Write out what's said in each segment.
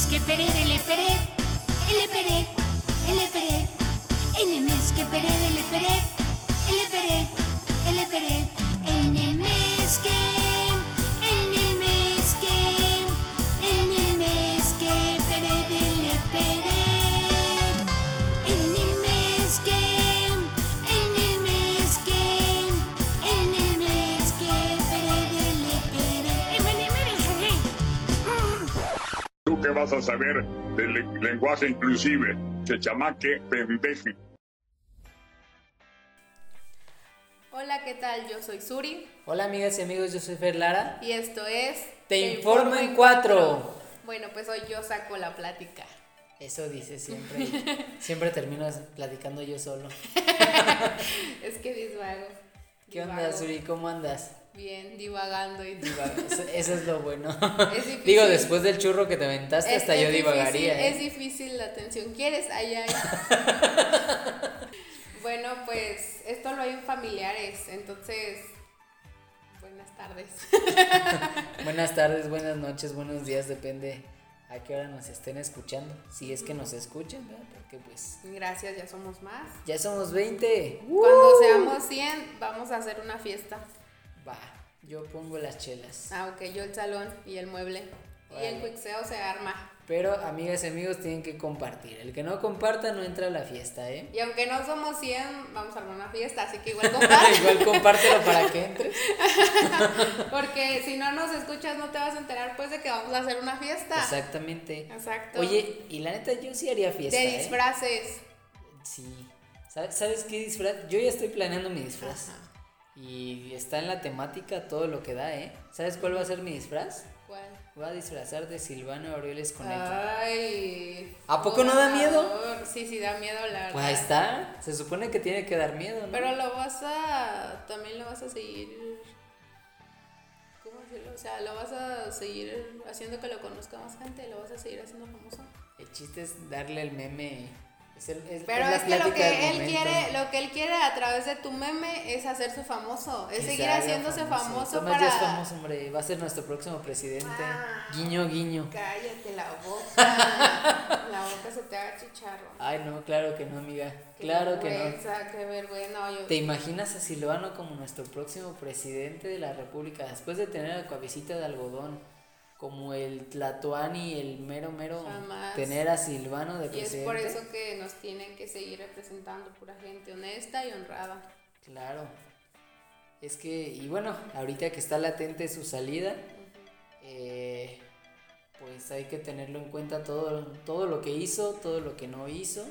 mes que perere le pere, ele pere, ele pere, el mes que perere le pere, ele pere, ele pere, el mes que, qué vas a saber del le- lenguaje inclusive? Que chamaque pendeje. Hola, ¿qué tal? Yo soy Suri Hola amigas y amigos, yo soy Fer Lara. y esto es Te informo en cuatro. Bueno, pues hoy yo saco la plática. Eso dice siempre. siempre termino platicando yo solo. Es que disvago. ¿Qué onda. Suri? ¿Cómo andas? Bien, divagando y Divaga- Eso, es lo bueno. Es difícil. Digo, después del churro que te aventaste, Es- hasta es yo difícil, divagaría. Es ¿eh? difícil la atención. ¿Quieres? Ay, ay. bueno, pues esto lo hay en familiares, entonces. Buenas tardes. Buenas tardes, buenas noches, buenos días, depende a qué hora nos estén escuchando. Si es que nos escuchan, ¿verdad? Porque pues Gracias, ya somos más. ya somos 20. Cuando seamos 100, vamos a hacer una fiesta. Va, yo pongo las chelas. Ah, ok, yo el salón y el mueble. Y el cuixeo se arma. Pero amigas y amigos tienen que compartir. El que no comparta no entra a la fiesta, ¿eh? Y aunque no somos 100, vamos a armar una fiesta, así que igual comparte. Igual compártelo para que entres. Porque si no nos escuchas, no te vas a enterar pues de que vamos a hacer una fiesta. Exactamente. Exacto. Oye, y la neta yo sí haría fiesta. de ¿eh? disfraces. Sí. ¿Sabes, ¿Sabes qué disfraz? Yo ya estoy planeando mi disfraz. Ajá. Y está en la temática todo lo que da, ¿eh? ¿Sabes cuál va a ser mi disfraz? ¿Cuál? Voy a disfrazar de Silvano Aureoles Conejo. Ay. ¿A poco no da miedo? favor. Sí, sí, da miedo la verdad. Pues ahí está. Se supone que tiene que dar miedo, ¿no? Pero lo vas a. También lo vas a seguir. ¿Cómo decirlo? O sea, lo vas a seguir haciendo que lo conozca más gente, lo vas a seguir haciendo famoso. El chiste es darle el meme. Es el- es- Pero es la es que lo que él quiere, lo que él quiere a través de tu meme es hacerse famoso, es Que seguir haciéndose famoso, Tomás para ya es famoso, hombre. Va a ser nuestro próximo presidente. Ah. Guiño, guiño. Cállate la boca. la boca se te haga chicharro. Ay, no, claro que no, amiga. Qué Claro que no. Qué vergüenza. No, yo- ¿Te imaginas a Silvano como nuestro próximo presidente de la República después de tener a cabecita de algodón? Como el Tlatoani, el mero mero. Jamás. Tener a Silvano de y es presidente. por eso que nos tienen que seguir representando pura gente honesta y honrada. Claro. Es que, y bueno, ahorita que está latente su salida, eh, pues hay que tenerlo en cuenta todo, todo lo que hizo, todo lo que no hizo.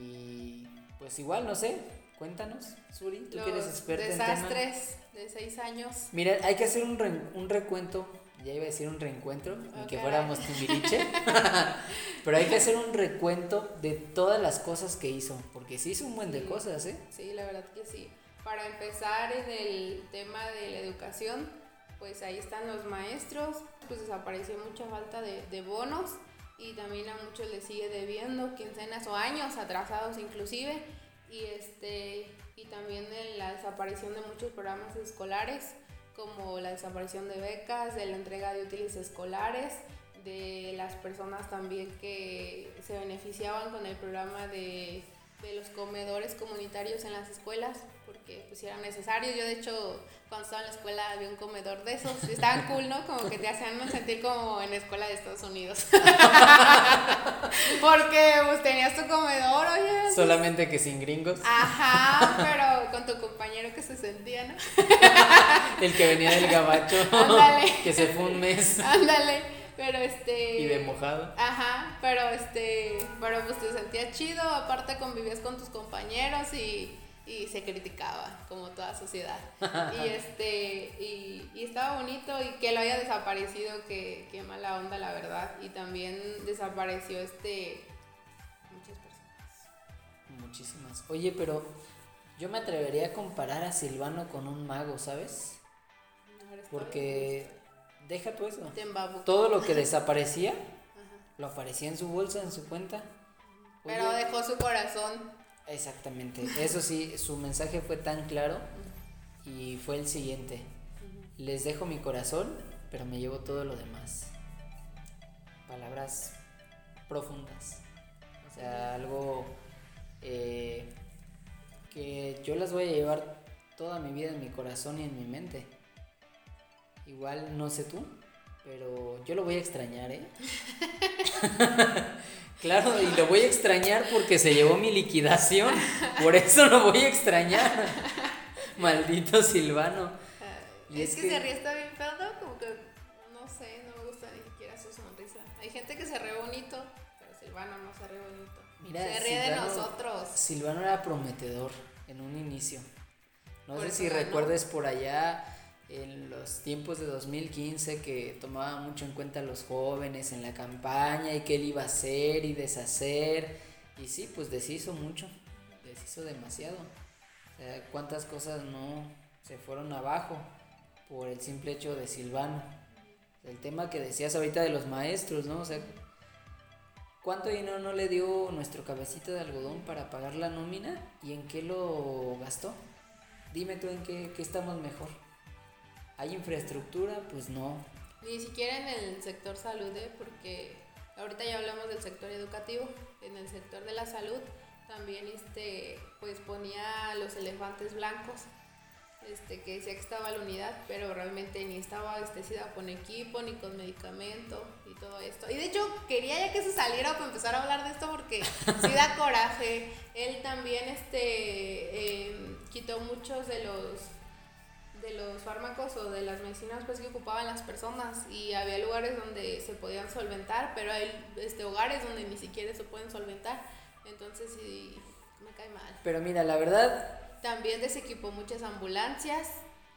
Y pues igual, no sé, cuéntanos, Suri, tú que eres experta en tema. desastres de seis años. Mira, hay que hacer un, re- un recuento, ya iba a decir un reencuentro, ni que fuéramos Timbiriche, pero hay que hacer un recuento de todas las cosas que hizo, porque sí hizo un buen de Sí. cosas, ¿eh? Sí, la verdad que sí. Para empezar en el tema de la educación, pues ahí están los maestros, pues desapareció mucha falta de, de bonos y también a muchos les sigue debiendo quincenas o años atrasados inclusive y este y también en la desaparición de muchos programas escolares como la desaparición de becas, de la entrega de útiles escolares, de las personas también que se beneficiaban con el programa de, de los comedores comunitarios en las escuelas, porque pues era necesario. Yo de hecho cuando estaba en la escuela había un comedor de esos, y estaban cool, ¿no? Como que te hacían sentir como en la escuela de Estados Unidos. porque pues tenías tu comedor, oye. Solamente que sin gringos. Ajá, pero con tu compañero que se sentía, ¿no? El que venía del gabacho. Ándale. que se fue un mes. Ándale, pero este... Y de mojado. Ajá, pero este, pero pues te sentías chido, aparte convivías con tus compañeros y, y se criticaba, como toda sociedad. y este, y, y estaba bonito y que lo haya desaparecido, que, que mala onda la verdad. Y también desapareció este muchas personas. Muchísimas. Oye, pero yo me atrevería a comparar a Silvano con un mago, ¿sabes? Está Porque deja tú eso. Todo lo que desaparecía lo aparecía en su bolsa, en su cuenta. Pero Oye, dejó su corazón. Exactamente. Eso sí, su mensaje fue tan claro y fue el siguiente. Les dejo mi corazón, pero me llevo todo lo demás. palabras profundas. O sea, algo eh, que yo las voy a llevar toda mi vida en mi corazón y en mi mente. Igual no sé tú, pero yo lo voy a extrañar, ¿eh? claro, y lo voy a extrañar porque se llevó mi liquidación. Por eso lo voy a extrañar. Maldito Silvano. Y es, que, se ríe está bien feo, ¿no? Como que, no sé, no me gusta ni siquiera su sonrisa. Hay gente que se ríe bonito, pero Silvano no se ríe bonito. Mira, se ríe de nosotros. Silvano era prometedor en un inicio. No Por sé si recuerdes por allá en los tiempos de 2015 que tomaba mucho en cuenta a los jóvenes en la campaña y qué él iba a hacer y deshacer. Y sí, pues deshizo mucho, deshizo demasiado. O sea, cuántas cosas no se fueron abajo por el simple hecho de Silvano. El tema que decías ahorita de los maestros, ¿no? O sea, ¿Cuánto dinero no le dio nuestro cabecita de algodón para pagar la nómina y en qué lo gastó? Dime tú en qué, qué estamos mejor. ¿Hay infraestructura? Pues no. Ni siquiera en el sector salud, ¿eh? porque ahorita ya hablamos del sector educativo, en el sector de la salud también este, pues ponía los elefantes blancos, este, que decía que estaba la unidad, pero realmente ni estaba abastecida con equipo, ni con medicamento y todo esto. Y de hecho quería ya que se saliera para empezar a hablar de esto porque sí da coraje. Él también este, eh, quitó muchos de los de los fármacos o de las medicinas pues que ocupaban las personas. Y había lugares donde se podían solventar pero hay este hogares donde ni siquiera se pueden solventar. Entonces sí me cae mal. Pero mira, la verdad, también desequipó muchas ambulancias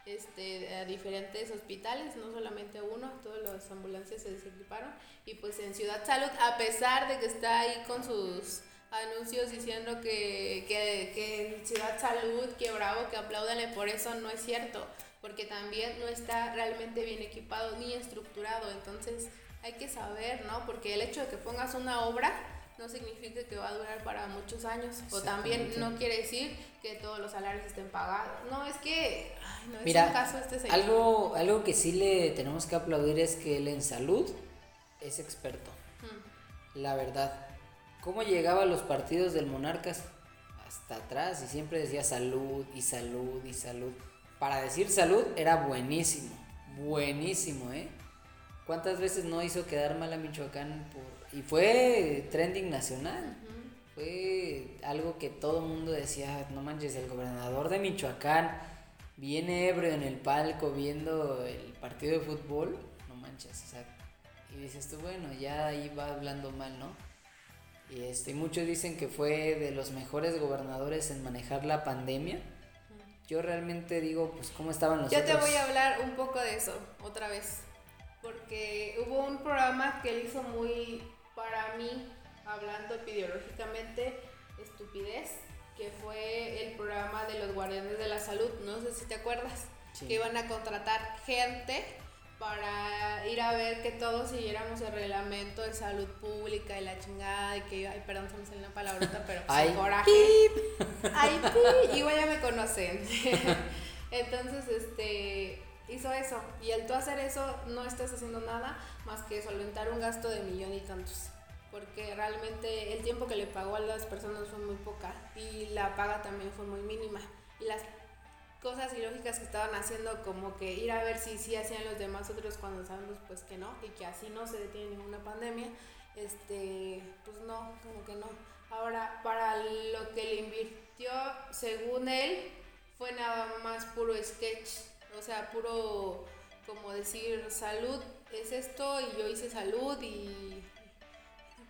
este, a diferentes hospitales, no solamente a uno, todas las ambulancias se desequiparon. Y pues en Ciudad Salud, a pesar de que está ahí con sus anuncios diciendo que, que, que Ciudad Salud, que bravo, que apláudanle por eso, no es cierto, porque también no está realmente bien equipado ni estructurado. Entonces hay que saber, ¿no? Porque el hecho de que pongas una obra no significa que va a durar para muchos años. O también no quiere decir que todos los salarios estén pagados. No, es que ay, no es mira, un caso este señor. algo, algo que sí le tenemos que aplaudir es que él en salud es experto. Mm. La verdad. ¿Cómo llegaba a los partidos del Monarcas? Hasta atrás y siempre decía salud y salud y salud. Para decir salud era buenísimo, buenísimo, ¿eh? ¿Cuántas veces no hizo quedar mal a Michoacán? Por... Y fue trending nacional. Fue algo que todo el mundo decía, no manches, el gobernador de Michoacán viene ebrio en el palco viendo el partido de fútbol, no manches, o sea, y dices tú, bueno, ya ahí va hablando mal, ¿no? Y este, muchos dicen que fue de los mejores gobernadores en manejar la pandemia. Yo realmente digo, pues, ¿cómo estaban los Yo otros? te voy a hablar un poco de eso otra vez. Porque hubo un programa que él hizo muy, para mí, hablando epidemiológicamente, estupidez, que fue el programa de los guardianes de la salud. No sé si te acuerdas. Sí. Que iban a contratar gente para ir a ver que todos siguiéramos el reglamento de salud pública y la chingada y que, ay, perdón, se me salió una palabrota, pero Ay, coraje. Ay, pi, igual ya me conocen. Entonces, este, hizo eso. Y al tú hacer eso, no estás haciendo nada más que solventar un gasto de millón y tantos. Porque realmente el tiempo que le pagó a las personas fue muy poca y la paga también fue muy mínima. Y las cosas ilógicas que estaban haciendo, como que ir a ver si sí hacían los demás otros cuando sabemos pues que no, y que así no se detiene ninguna pandemia, este, pues no, como que no. Ahora, para lo que le invirtió, según él, fue nada más puro sketch, o sea, puro como decir salud es esto y yo hice salud y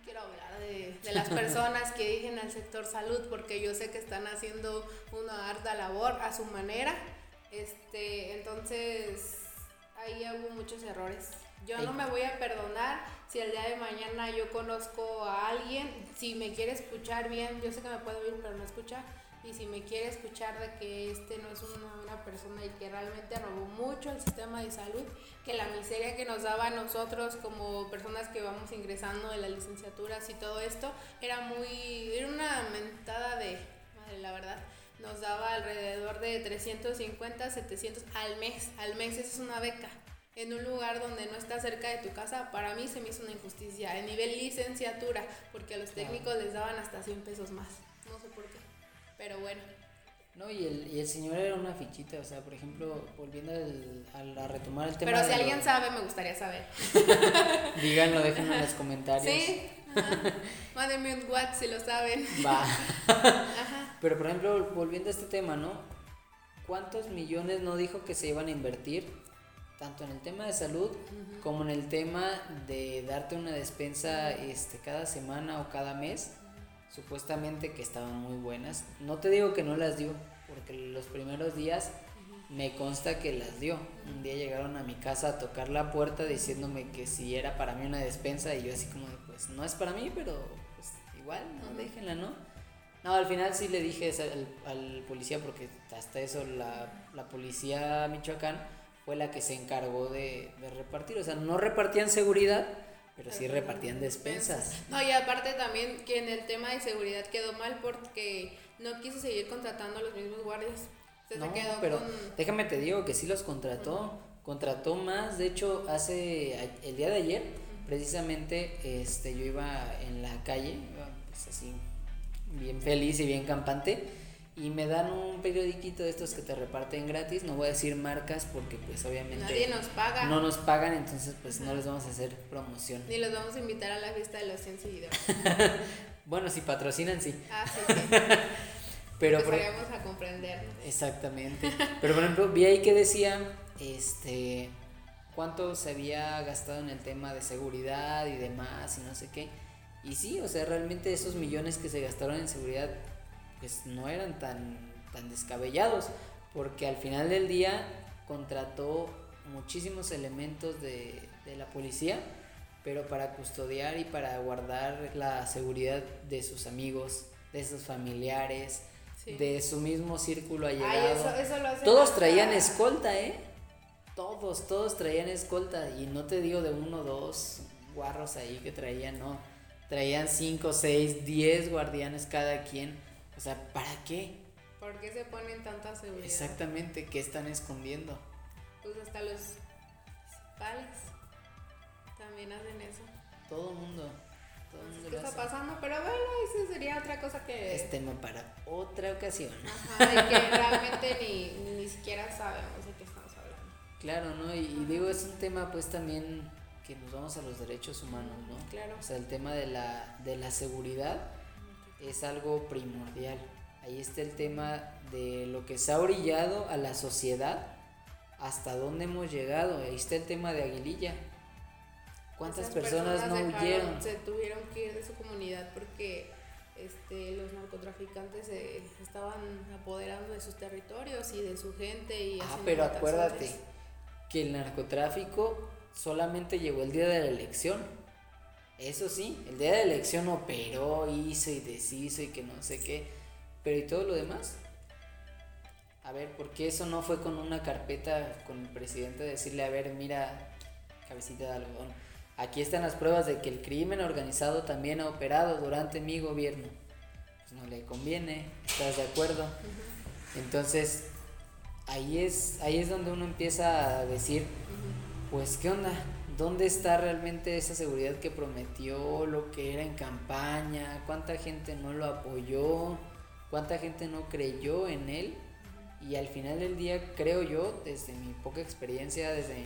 quiero hablar de, de las personas que dirigen al sector salud porque yo sé que están haciendo una harta labor a su manera. Este, entonces ahí hubo muchos errores. Yo no me voy a perdonar si el día de mañana yo conozco a alguien, si me quiere escuchar bien, yo sé que me puede oír pero no escuchar, y si me quiere escuchar de que este no es una buena persona y que realmente robó mucho el sistema de salud, que la miseria que nos daba a nosotros como personas que vamos ingresando de las licenciaturas y todo esto, era muy, era una mentada de, madre, la verdad, nos daba alrededor de 350, 700 al mes, al mes, eso es una beca. en un lugar donde no está cerca de tu casa, para mí se me hizo una injusticia a nivel licenciatura, porque a los técnicos les daban hasta 100 pesos más. No sé por qué, pero bueno. No, y el, y el señor era una fichita, o sea, por ejemplo, volviendo al, al- a retomar el tema. Pero si de lo- alguien sabe, me gustaría saber. Díganlo, déjenlo en los comentarios. Sí, mándenme un WhatsApp si lo saben. Va. Ajá. Pero por ejemplo, volviendo a este tema, ¿no? ¿Cuántos millones no dijo que se iban a invertir? Tanto en el tema de salud como en el tema de darte una despensa este, cada semana o cada mes. Supuestamente que estaban muy buenas. No te digo que no las dio, porque los primeros días me consta que las dio. Un día llegaron a mi casa a tocar la puerta diciéndome que si era para mí una despensa y yo así como de, pues no es para mí, pero pues igual, no, déjenla, ¿no? No, al final sí le dije al, al policía porque hasta eso la, la policía Michoacán fue la que se encargó de, de repartir. O sea, no repartían seguridad, pero sí repartían despensas. No, y aparte también que en el tema de seguridad quedó mal porque no quiso seguir contratando a los mismos guardias. Se, se No, quedó pero con... déjame te digo que sí los contrató. Contrató más. De hecho, hace el día de ayer, precisamente, este, yo iba en la calle, pues así, bien feliz y bien campante. Y me dan un periodiquito de estos que te reparten gratis. No voy a decir marcas porque pues obviamente Nadie nos paga. no nos pagan, entonces pues no les vamos a hacer promoción. Ni los vamos a invitar a la fiesta de los 100 seguidores. Bueno, si patrocinan, sí. Ah, sí, sí. Pero por, Empezaríamos a comprendernos. Exactamente. Pero por ejemplo, vi ahí que decía, este, cuánto se había gastado en el tema de seguridad y demás y no sé qué. Y sí, o sea, realmente esos millones que se gastaron en seguridad, pues no eran tan, tan descabellados, porque al final del día contrató muchísimos elementos de, de la policía, pero para custodiar y para guardar la seguridad de sus amigos, de sus familiares, Sí. de su mismo círculo allegado. Ay, eso, eso lo hace Todos traían escolta, ¿eh? Todos, todos traían escolta. Y no te digo de uno o dos guarros ahí que traían, no. Traían cinco, seis, diez guardianes cada quien. O sea, ¿para qué? ¿Por qué se ponen tanta seguridad? Exactamente, ¿qué están escondiendo? Pues hasta los pales también hacen eso. Todo el mundo. Todo el sé mundo ¿Qué lo está hace. pasando? Pero bueno, eso sería otra cosa que... Es tema para otra ocasión. Ajá, y que realmente ni, ni siquiera sabemos de qué estamos hablando. Claro, ¿no? Y, y digo, es un tema pues también que nos vamos a los derechos humanos, ¿no? Claro. O sea, el tema de la, de la seguridad es algo primordial. Ahí está el tema de lo que se ha orillado a la sociedad, hasta dónde hemos llegado. Ahí está el tema de Aguililla. ¿Cuántas personas, no dejaron- huyeron? Se tuvieron que ir de su comunidad porque este, los narcotraficantes se estaban apoderando de sus territorios y de su gente. Y Ah, pero acuérdate que el narcotráfico solamente llegó el día de la elección. Eso sí, el día de la elección operó, hizo y deshizo y que no sé qué. Pero ¿y todo lo demás? A ver, ¿por qué eso no fue con una carpeta con el presidente decirle, a ver, mira, cabecita de algodón, aquí están las pruebas de que el crimen organizado también ha operado durante mi gobierno? Pues no le conviene, ¿estás de acuerdo? Entonces, ahí es, ahí es donde uno empieza a decir, pues, ¿qué onda? ¿Dónde está realmente esa seguridad que prometió, lo que era en campaña? ¿Cuánta gente no lo apoyó? ¿Cuánta gente no creyó en él? Y al final del día, creo yo, desde mi poca experiencia, desde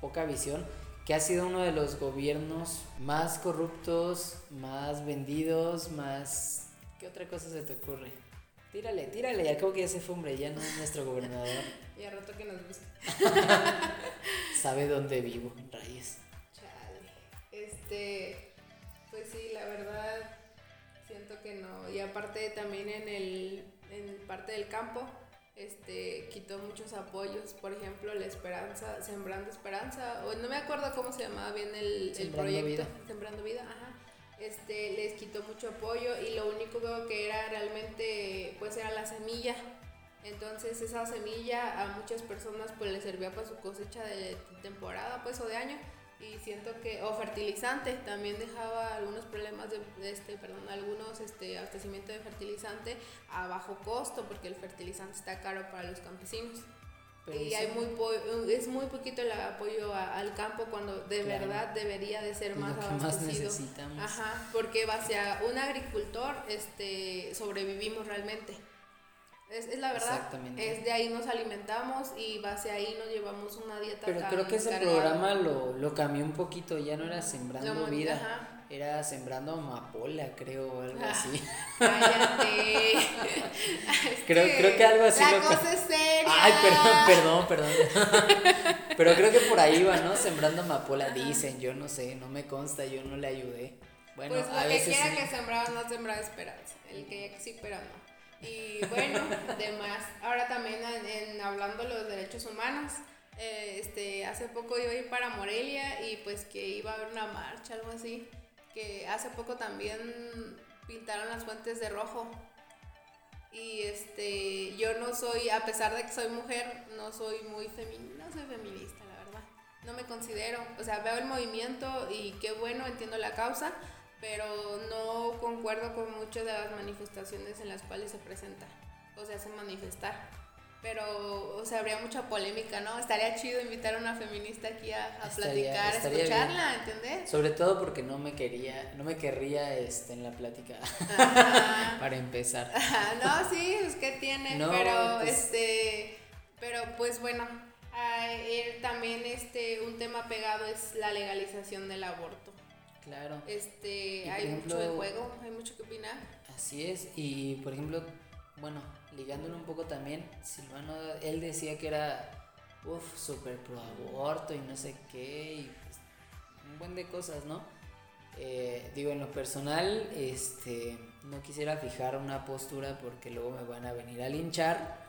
poca visión, que ha sido uno de los gobiernos más corruptos, más vendidos, más... ¿Qué otra cosa se te ocurre? Tírale, tírale, al cabo que ya se fue, hombre, ya no es nuestro gobernador. Y al rato que nos busque. Sabe dónde vivo, rayos. Chale. Este, pues sí, la verdad, siento que no. Y aparte también en el, en parte del campo, este, quitó muchos apoyos. Por ejemplo, la esperanza, Sembrando Esperanza, o no me acuerdo cómo se llamaba bien el, el proyecto. Vida. Sembrando Vida, ajá. Este, les quitó mucho apoyo y lo único que era realmente, pues era la semilla. Entonces esa semilla a muchas personas pues les servía para su cosecha de temporada pues o de año y siento que o fertilizante también dejaba algunos problemas de, de este perdón algunos este abastecimiento de fertilizante a bajo costo porque el fertilizante está caro para los campesinos Pero y hay muy po- es muy poquito el apoyo a- al campo cuando de Claro. verdad debería de ser más que más abastecido. necesitamos. Ajá, porque base a un agricultor este sobrevivimos realmente. Es, es la verdad. Exactamente. Es de ahí nos alimentamos y base ahí nos llevamos una dieta Pero creo que ese cargada. programa lo, lo cambió un poquito, ya no era sembrando vida, ajá. Era sembrando amapola, creo, o algo Ah. así. Cállate. Creo- creo que algo así La lo cosa es seria. Ay, perdón, perdón, perdón. Pero creo que por ahí va, ¿no? Sembrando amapola, dicen, yo no sé, no me consta, yo no le ayudé. Bueno, pues a lo que veces quiera sí. que sembraba no sembraba esperanza. El que ya que sí, pero no. Y bueno, demás. Ahora también en, en hablando de los derechos humanos. eh, este, hace poco iba a ir para Morelia y pues que iba a haber una marcha, algo así. Que hace poco también pintaron las fuentes de rojo. Y este, yo no soy, a pesar de que soy mujer, no soy muy feminista, no soy feminista, la verdad. No me considero, o sea, veo el movimiento y qué bueno, entiendo la causa, pero no concuerdo con muchas de las manifestaciones en las cuales se presenta o se hace manifestar. Pero, o sea, habría mucha polémica, ¿no? Estaría chido invitar a una feminista aquí a, a Estaría- platicar, a escucharla, ¿entendés? Sobre todo porque no me quería, no me querría este, en la plática, para empezar. Ajá, no, sí, es que tiene, No, pero pues- este, pero pues bueno, ah, él también este, un tema pegado es la legalización del aborto. Claro. Este, Y, hay mucho de juego, hay mucho que opinar. Así es, y por ejemplo, bueno, ligándolo un poco también, Silvano, él decía que era, uff, súper pro aborto y no sé qué, y pues, un buen de cosas, ¿no? Eh, digo, en lo personal, este, no quisiera fijar una postura porque luego me van a venir a linchar,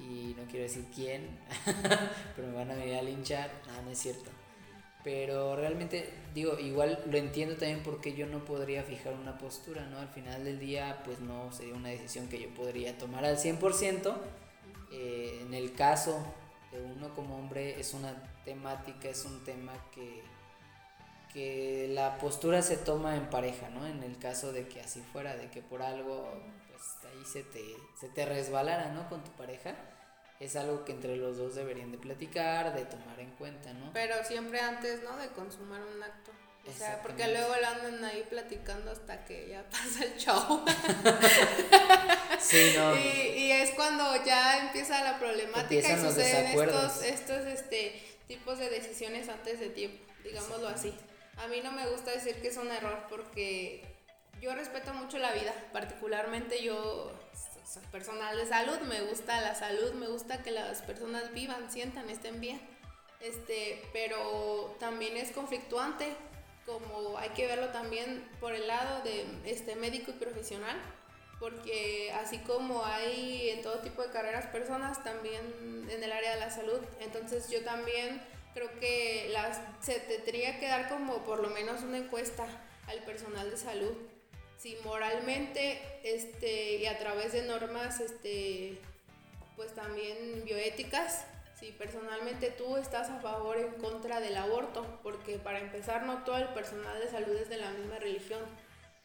y no quiero decir quién, pero me van a venir a linchar, no, no es cierto. Pero realmente, digo, igual lo entiendo también porque yo no podría fijar una postura, ¿no? Al final del día, pues no sería una decisión que yo podría tomar al 100%. Eh, en el caso de uno como hombre, es una temática, es un tema que, que la postura se toma en pareja, ¿no? En el caso de que así fuera, de que por algo, pues ahí se te, se te resbalara, ¿no? Con tu pareja. Es algo que entre los dos deberían de platicar, de tomar en cuenta, ¿no? Pero siempre antes, ¿no? De consumar un acto. O sea, porque luego lo andan ahí platicando hasta que ya pasa el show. Sí, no. Y, y es cuando ya empieza la problemática Empiezan y suceden estos, estos este, tipos de decisiones antes de tiempo, digámoslo así. A mí no me gusta decir que es un error porque yo respeto mucho la vida, particularmente yo personal de salud, me gusta la salud, me gusta que las personas vivan, sientan, estén bien. Este, pero también es conflictuante, como hay que verlo también por el lado de este médico y profesional, porque así como hay en todo tipo de carreras personas, también en el área de la salud, entonces yo también creo que las, se tendría que dar como por lo menos una encuesta al personal de salud, si moralmente este, y a través de normas este, pues también bioéticas, si personalmente tú estás a favor o en contra del aborto, porque para empezar no todo el personal de salud es de la misma religión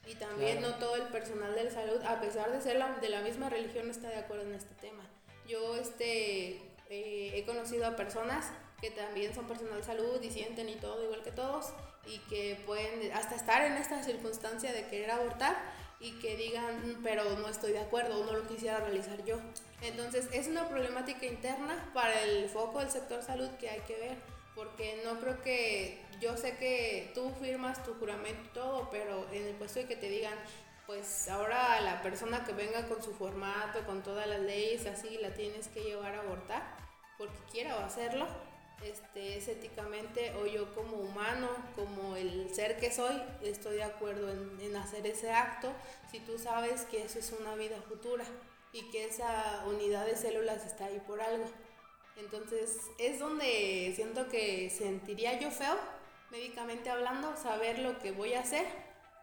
y también Claro. no todo el personal de salud, a pesar de ser la- de la misma religión, está de acuerdo en este tema. Yo este, eh, he conocido a personas que también son personal de salud y sienten y todo igual que todos y que pueden hasta estar en esta circunstancia de querer abortar y que digan, "Mm, pero no estoy de acuerdo o no lo quisiera realizar yo. Entonces es una problemática interna para el foco del sector salud que hay que ver, porque no creo que, yo sé que tú firmas tu juramento y todo, pero en el puesto de que te digan, pues ahora la persona que venga con su formato, con todas las leyes, así la tienes que llevar a abortar, porque quiera hacerlo, este, es éticamente, o yo como humano, como el ser que soy, estoy de acuerdo en, en hacer ese acto, si tú sabes que eso es una vida futura y que esa unidad de células está ahí por algo. Entonces es donde siento que sentiría yo feo, médicamente hablando, saber lo que voy a hacer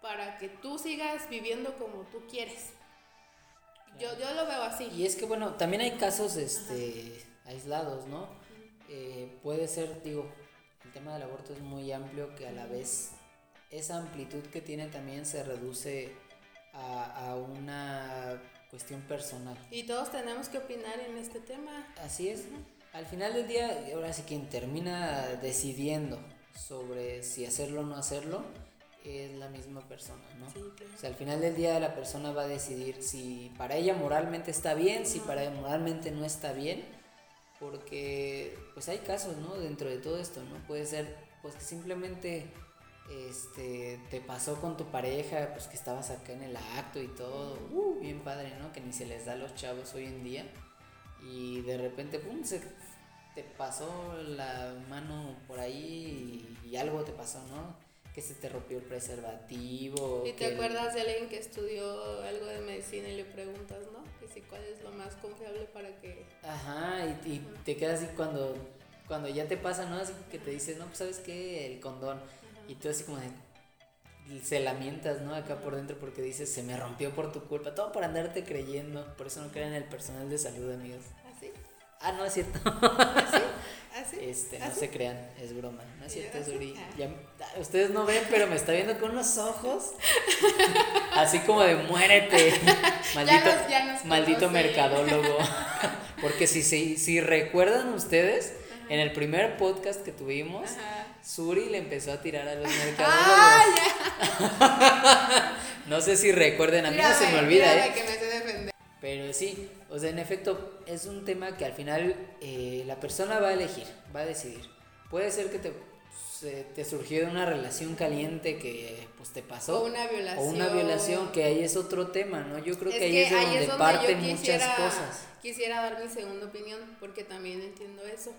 para que tú sigas viviendo como tú quieres. Yo, yo lo veo así. Y es que bueno, también hay casos este aislados, ¿no? Eh, puede ser, digo, el tema del aborto es muy amplio que a la vez esa amplitud que tiene también se reduce a, a una cuestión personal. Y todos tenemos que opinar en este tema. Así es. Al final del día, ahora sí quien termina decidiendo sobre si hacerlo o no hacerlo es la misma persona, ¿no? Sí, claro. O sea, al final del día la persona va a decidir si para ella moralmente está bien, si para ella moralmente no está bien, porque pues hay casos, ¿no? Dentro de todo esto, ¿no? Puede ser pues que simplemente este te pasó con tu pareja, pues que estabas acá en el acto y todo, uh, bien padre, ¿no? Que ni se les da a los chavos hoy en día y de repente pum se te pasó la mano por ahí y, y algo te pasó, ¿no? Que se te rompió el preservativo. ¿Y te acuerdas de alguien que estudió algo de medicina y le preguntas, ¿no? Que si cuál es lo más confiable para que... Ajá, y, y te quedas así cuando, cuando ya te pasa, ¿no? Así que te dices, no, pues sabes qué, el condón. Y tú así como de, se lamentas, ¿no? Acá por dentro porque dices, se me rompió por tu culpa. Todo por andarte creyendo. Por eso no crean en el personal de salud, amigos. Ah, no, es cierto. ¿Así? ¿Así? Este, no se crean, es broma. No es ¿Y cierto? Suri. Ah. Ya- ah, ustedes no ven, pero me está viendo con unos ojos. Así como de muérete. Maldito, ya nos maldito conoce. mercadólogo. Porque si, si, si recuerdan ustedes, en el primer podcast que tuvimos, Ajá. Suri le empezó a tirar a los mercadólogos. ¡Ah, No sé si recuerden, a mí no se me olvida, ¿eh? que me sé defender. Pero sí, o sea, en efecto, es un tema que al final eh, la persona va a elegir, va a decidir. Puede ser que te, se- te surgió de una relación caliente que pues te pasó. O una violación. O una violación, que ahí es otro tema, ¿no? Yo creo Es que ahí es de ahí donde, parten quisiera- muchas cosas. Quisiera dar mi segunda opinión porque también entiendo eso.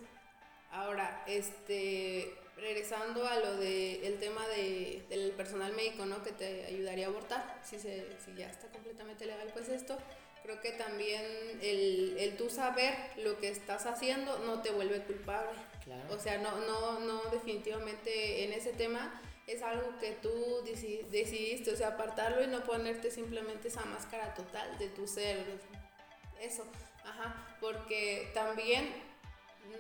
Ahora, este, regresando a lo de el tema de, del personal médico, ¿no? Que te ayudaría a abortar, si, se, si ya está completamente legal, pues esto. Creo que también el, el tú saber lo que estás haciendo no te vuelve culpable. Claro. O sea, no, no, no, definitivamente en ese tema es algo que tú deci- decidiste, o sea, apartarlo y no ponerte simplemente esa máscara total de tu ser. Eso, ajá, porque también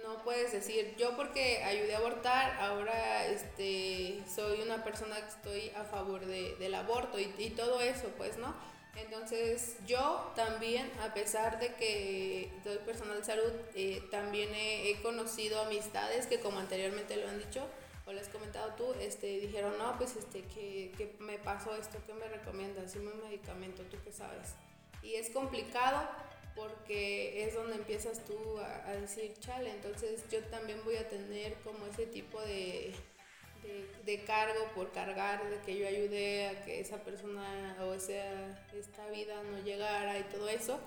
no puedes decir, yo porque ayudé a abortar, ahora este, soy una persona que estoy a favor de, del aborto y, y todo eso, pues, ¿no? Entonces yo también, a pesar de que doy personal de salud, eh, también he, he conocido amistades que como anteriormente lo han dicho o lo has comentado tú, este, dijeron, no, pues este, que, que me pasó esto, ¿qué me recomiendas? Dime un medicamento, ¿tú qué sabes? Y es complicado porque es donde empiezas tú a, a decir, chale, entonces yo también voy a tener como ese tipo de, de, de cargo por cargar, de que yo ayudé a que esa persona o esa, esta vida no llegara y todo eso.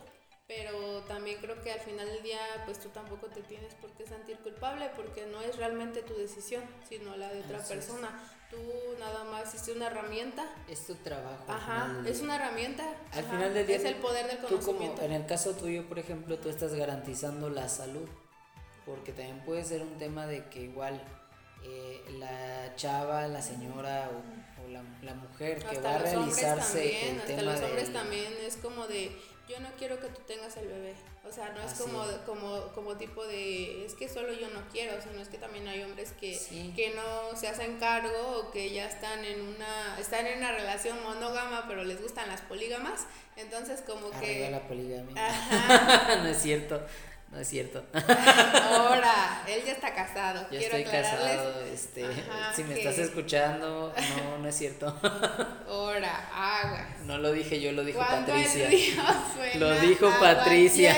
Pero también creo que al final del día, pues tú tampoco te tienes por qué sentir culpable porque no es realmente tu decisión, sino la de otra Así es. persona. Tú nada más hiciste una herramienta. Es tu trabajo. Ajá, es una herramienta. Al ajá, final del día, Es el poder del Tú como, conocimiento. en el caso tuyo, por ejemplo, tú estás garantizando la salud, porque también puede ser un tema de que igual eh, la chava, la señora o, o la, la mujer que hasta va a realizarse también, el hasta tema los hombres del- también es como de yo no quiero que tú tengas el bebé. O sea, no es Así como, como, como tipo de es que solo yo no quiero, o sea, no es que también hay hombres que, Sí. que no se hacen cargo o que ya están en una están en una relación monógama, pero les gustan las polígamas. Entonces, como Arriba que la poligamia. Ajá. no es cierto, no es cierto. Ahora, él ya está casado. Yo Quiero estoy aclararles. casado, este, Ajá, si me que- estás escuchando, no, no es cierto. Ahora, aguas. No lo dije yo, lo dijo Cuando Patricia. el río suena, Lo dijo Patricia.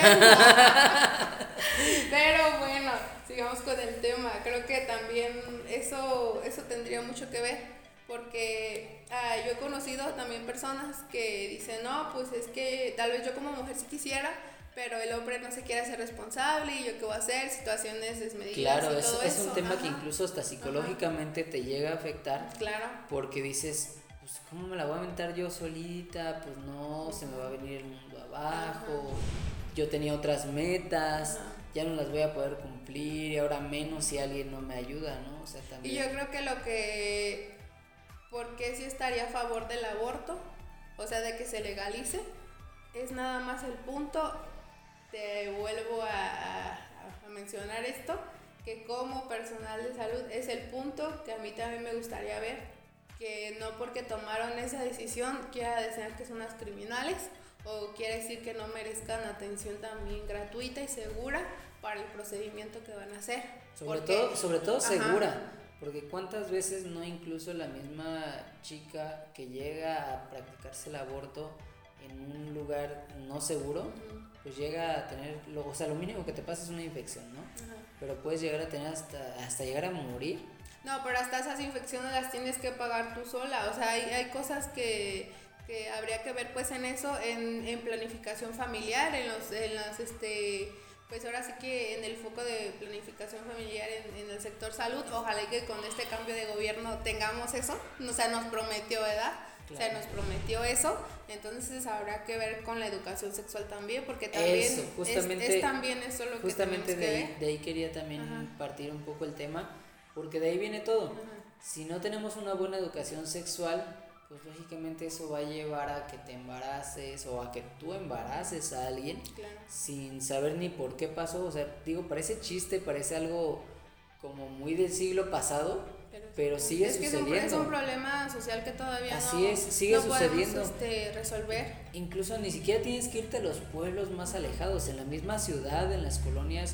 Pero bueno, sigamos con el tema. Creo que también eso, eso tendría mucho que ver. Porque ah, yo he conocido también personas que dicen, no, pues es que tal vez yo como mujer sí quisiera, pero el hombre no se quiere hacer responsable y yo qué voy a hacer, situaciones desmedidas. Claro, y es, todo es un tema que incluso hasta psicológicamente te llega a afectar Claro. porque dices, pues ¿cómo me la voy a aventar yo solita? Pues no, se me va a venir el mundo abajo. Yo tenía otras metas, ya no las voy a poder cumplir y ahora menos si alguien no me ayuda, ¿no? O sea, Y también... yo creo que lo que, ¿por qué sí estaría a favor del aborto? O sea, de que se legalice, es nada más el punto, te vuelvo a, a- a mencionar esto, que como personal de salud es el punto que a mí también me gustaría ver, que no porque tomaron esa decisión quiera decir que son unas criminales o quiere decir que no merezcan atención también gratuita y segura para el procedimiento que van a hacer. Sobre Porque- todo, sobre todo Ajá. segura, porque cuántas veces no incluso la misma chica que llega a practicarse el aborto en un lugar no seguro, Ujú, pues llega a tener, lo, o sea, lo mínimo que te pasa es una infección, ¿no? ajá. Pero puedes llegar a tener hasta, hasta llegar a morir. No, pero hasta esas infecciones las tienes que pagar tú sola. O sea, hay, hay cosas que, que habría que ver pues en eso, en, en planificación familiar, en los, en las, este, pues ahora sí que en el foco de planificación familiar en, en el sector salud, ojalá y que con este cambio de gobierno tengamos eso. O sea, nos prometió, ¿verdad? Claro. nos prometió eso, entonces habrá que ver con la educación sexual también, porque también Eso, es- justamente- es, también eso lo que Justamente tenemos de que ver. de ahí quería también Ajá. partir un poco el tema, porque de ahí viene todo. Si no tenemos una buena educación sexual, pues lógicamente eso va a llevar a que te embaraces o a que tú embaraces a alguien Claro. sin saber ni por qué pasó. O sea, digo, parece chiste, parece algo como muy del siglo pasado, pero sigue es que es un- sucediendo. Es un, problema social que todavía Así no, es, sigue no podemos, sucediendo. este, resolver. Incluso ni siquiera tienes que irte a los pueblos más alejados, en la misma ciudad, en las colonias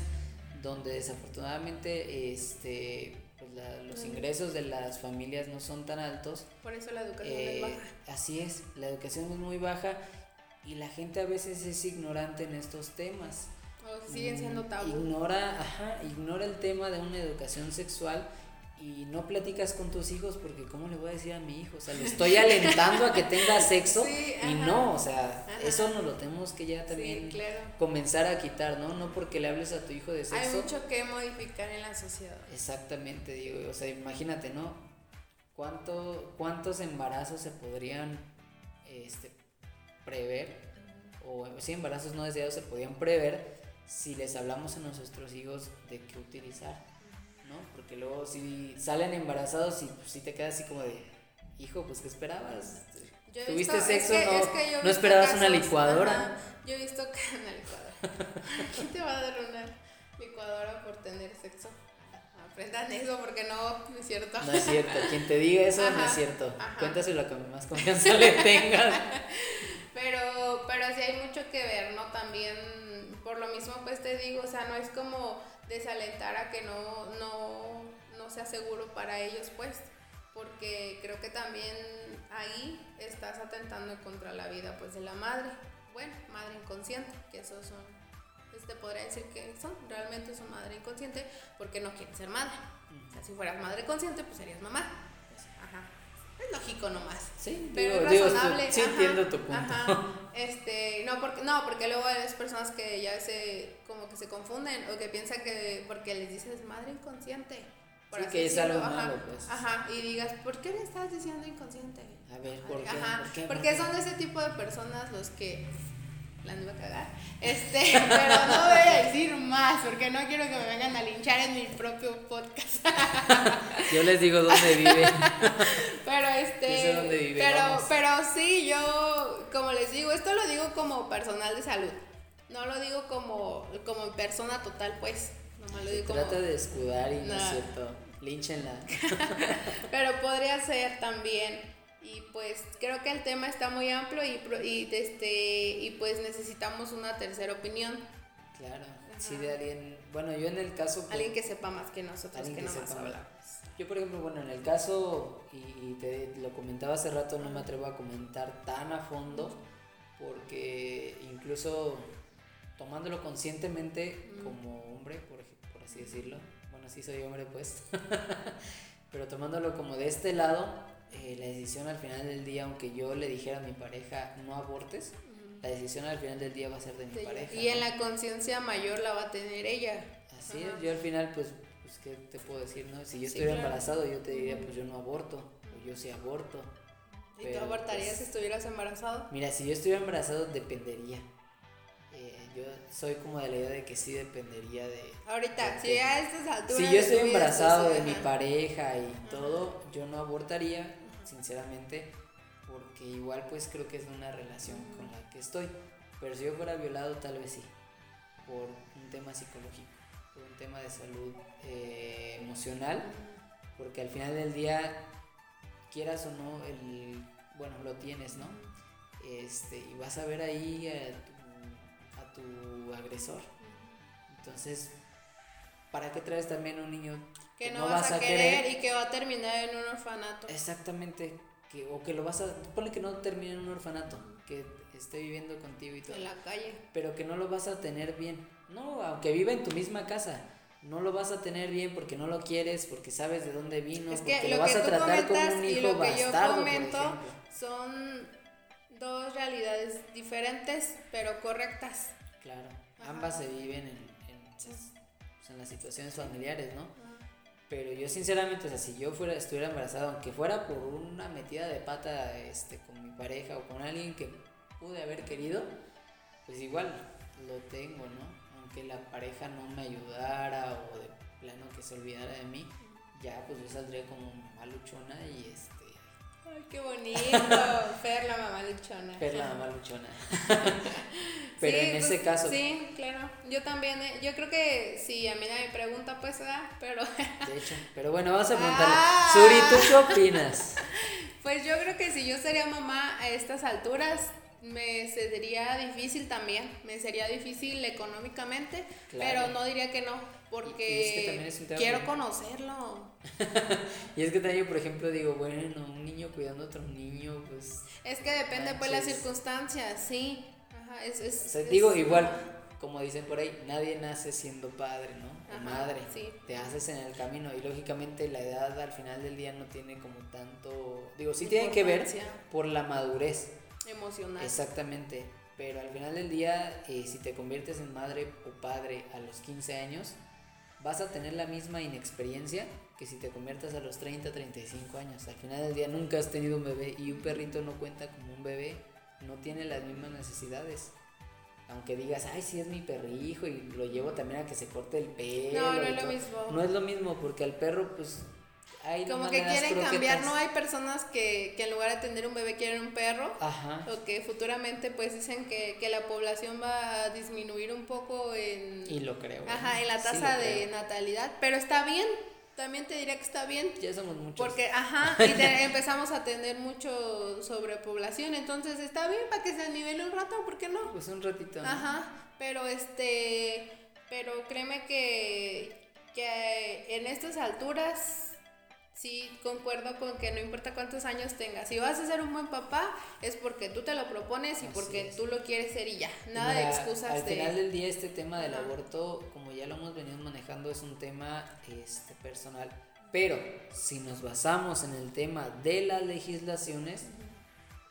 donde desafortunadamente este, pues la- los ingresos de las familias no son tan altos. Por eso la educación eh, es baja. así es, la educación es muy baja y la gente a veces es ignorante en estos temas. O siguen siendo tabú. Ignora, ajá, ignora el tema de una educación sexual y no platicas con tus hijos porque ¿cómo le voy a decir a mi hijo? O sea, le estoy alentando a que tenga sexo Sí, y ajá. no, o sea, Ajá. eso nos lo tenemos que ya también Sí, claro. comenzar a quitar, ¿no? No porque le hables a tu hijo de Hay sexo. mucho que modificar en la sociedad. Exactamente, digo, o sea, imagínate, ¿no? ¿Cuánto, ¿Cuántos embarazos se podrían este, prever? O si embarazos no deseados se podían prever si les hablamos a nuestros hijos de qué utilizar. Porque luego si salen embarazados y pues, sí te quedas así como de, hijo, pues ¿qué esperabas? Yo ¿Tuviste visto- sexo? es que- no, es que esperabas una licuadora. yo he visto que una licuadora. ¿Quién te va a dar una licuadora por tener sexo? Aprendan eso porque no, no es cierto. No es cierto, quien te diga eso no es cierto. ajá. Cuéntaselo a que más confianza le tengas. Pero, pero sí hay mucho que ver, ¿no? También, por lo mismo, pues te digo, o sea, no es como desalentar a que no, no, no sea seguro para ellos, pues, porque creo que también ahí estás atentando contra la vida, pues, de la madre. Bueno, madre inconsciente, que esos son, pues te podría decir que son, realmente son madre inconsciente, porque no quieren ser madre. Si fueras madre consciente, pues serías mamá. Es lógico nomás. Sí, Pero digo, es digo, razonable. sí ajá, entiendo tu punto. Ajá. Este, no porque no, porque luego hay personas que ya se como que se confunden o que piensan que porque les dices madre inconsciente. por Sí, así que es algo ajá, malo, pues. Ajá, y digas, ¿por qué le estás diciendo inconsciente? A ver, ¿por qué? Ajá, ¿Por qué? porque son ese tipo de personas los que la iba a cagar. Este, pero no voy a decir más porque no quiero que me vengan a linchar en mi propio podcast. Yo les digo dónde vive. Pero Yo este. sé dónde vive, pero, vamos. pero sí, yo, como les digo, esto lo digo como personal de salud. No lo digo como, como persona total, pues. Nomás lo digo como. Trata de escudar y no, es No. cierto. Línchenla. Pero podría ser también. Y pues creo que el tema está muy amplio y, y, este, y pues necesitamos una tercera opinión. Claro. Sí, de alguien. Bueno, yo en el caso. Alguien que sepa más que nosotros, Alguien que que sepa más. hablamos. Yo, por ejemplo, bueno, en el caso, y, y te lo comentaba hace rato, no me atrevo a comentar tan a fondo, porque incluso tomándolo conscientemente como hombre, por, por así decirlo, bueno, sí soy hombre, pues, pero tomándolo como de este lado, eh, la decisión al final del día, aunque yo le dijera a mi pareja no abortes, la decisión al final del día va a ser de mi Sí, pareja. y en ¿no? la conciencia mayor la va a tener ella. Así Ajá. es, yo al final, pues, pues, ¿qué te puedo decir, no? Si yo Sí, estuviera claro. embarazado, yo te diría, pues yo no aborto, o yo sí aborto. ¿Y tú Pero, abortarías pues, si estuvieras embarazado? Mira, si yo estuviera embarazado, dependería. Eh, yo soy como de la idea de que sí dependería de... Ahorita, Porque si ya a estas alturas. Si de yo estoy vida embarazado de mi pareja y todo, yo no abortaría, sinceramente, porque igual pues creo que es una relación con la que estoy. Pero si yo fuera violado, tal vez sí, por un tema psicológico, por un tema de salud eh, emocional, porque al final del día, quieras o no, el, bueno, lo tienes, ¿no? Este, y vas a ver ahí a tu, a tu agresor. Entonces, ¿para qué traes también un niño Que no, vas, a querer, y que va a terminar en un orfanato. Exactamente, que, o que lo vas a, ponle que no termine en un orfanato, que esté viviendo contigo y todo, En la calle. pero que no lo vas a tener bien. No, aunque viva en tu misma casa, no lo vas a tener bien porque no lo quieres, porque sabes de dónde vino, Es porque que lo, lo vas a tratar como un y hijo lo que yo bastardo, por comento son dos realidades diferentes, pero correctas. Claro, Ajá. ambas se viven en, en, pues, en las situaciones familiares, ¿no? Pero yo sinceramente, o sea, si yo fuera, estuviera embarazada, aunque fuera por una metida de pata este, con mi pareja o con alguien que pude haber querido, pues igual lo tengo, ¿no? Aunque la pareja no me ayudara o de plano que se olvidara de mí, ya pues yo saldría como mamá luchona y este, Ay, qué bonito. Fer, la mamá luchona. ver la mamá luchona. Pero Sí, en pues, ese caso, Sí, claro. Yo también, eh, yo creo que si a mí nadie me pregunta, pues, ¿verdad? Pero, de hecho, pero bueno, vamos a preguntarle, Ah. Suri, ¿tú qué opinas? pues yo creo que si yo sería mamá a estas alturas, me sería difícil también. Me sería difícil económicamente, Claro. pero no diría que no, porque es que quiero conocerlo. Y es que también por ejemplo, digo, bueno, un niño cuidando a otro niño, pues. Es que depende, pues, las Manches. circunstancias, sí. Ajá, es, es, O sea, es- digo, igual, como dicen por ahí, nadie nace siendo padre, ¿no? O Ajá, madre. sí. Te haces en el camino y lógicamente la edad al final del día no tiene como tanto. Digo, sí tiene que ver por la madurez. Emocional. Exactamente. Pero al final del día, eh, si te conviertes en madre o padre a los 15 años, vas a tener la misma inexperiencia que si te conviertes a los 30, 35 años. Al final del día nunca has tenido un bebé y un perrito no cuenta como un bebé, no tiene las mismas necesidades. Aunque digas, ay, sí es mi perrijo y lo llevo también a que se corte el pelo. No, no es lo todo". mismo. No es lo mismo porque al perro, pues, hay Como que quieren cambiar. ¿no? Hay personas que, que en lugar de tener un bebé quieren un perro. Ajá. O que futuramente pues dicen que, que la población va a disminuir un poco en, Y lo creo. ajá, en la tasa de creo. natalidad. Pero está bien, también te diría que está bien. Ya somos muchos. Porque, ajá, y te- empezamos a tener mucho sobrepoblación. Entonces está bien para que se nivele un rato, ¿por qué no? Pues un ratito. ¿no? Ajá, pero este, pero créeme que, que en estas alturas sí concuerdo con que no importa cuántos años tengas, si vas a ser un buen papá es porque tú te lo propones y Así porque es. tú lo quieres ser y ya, nada de excusas Al de... final del día este tema del aborto, como ya lo hemos venido manejando, es un tema este, personal. Pero si nos basamos en el tema de las legislaciones,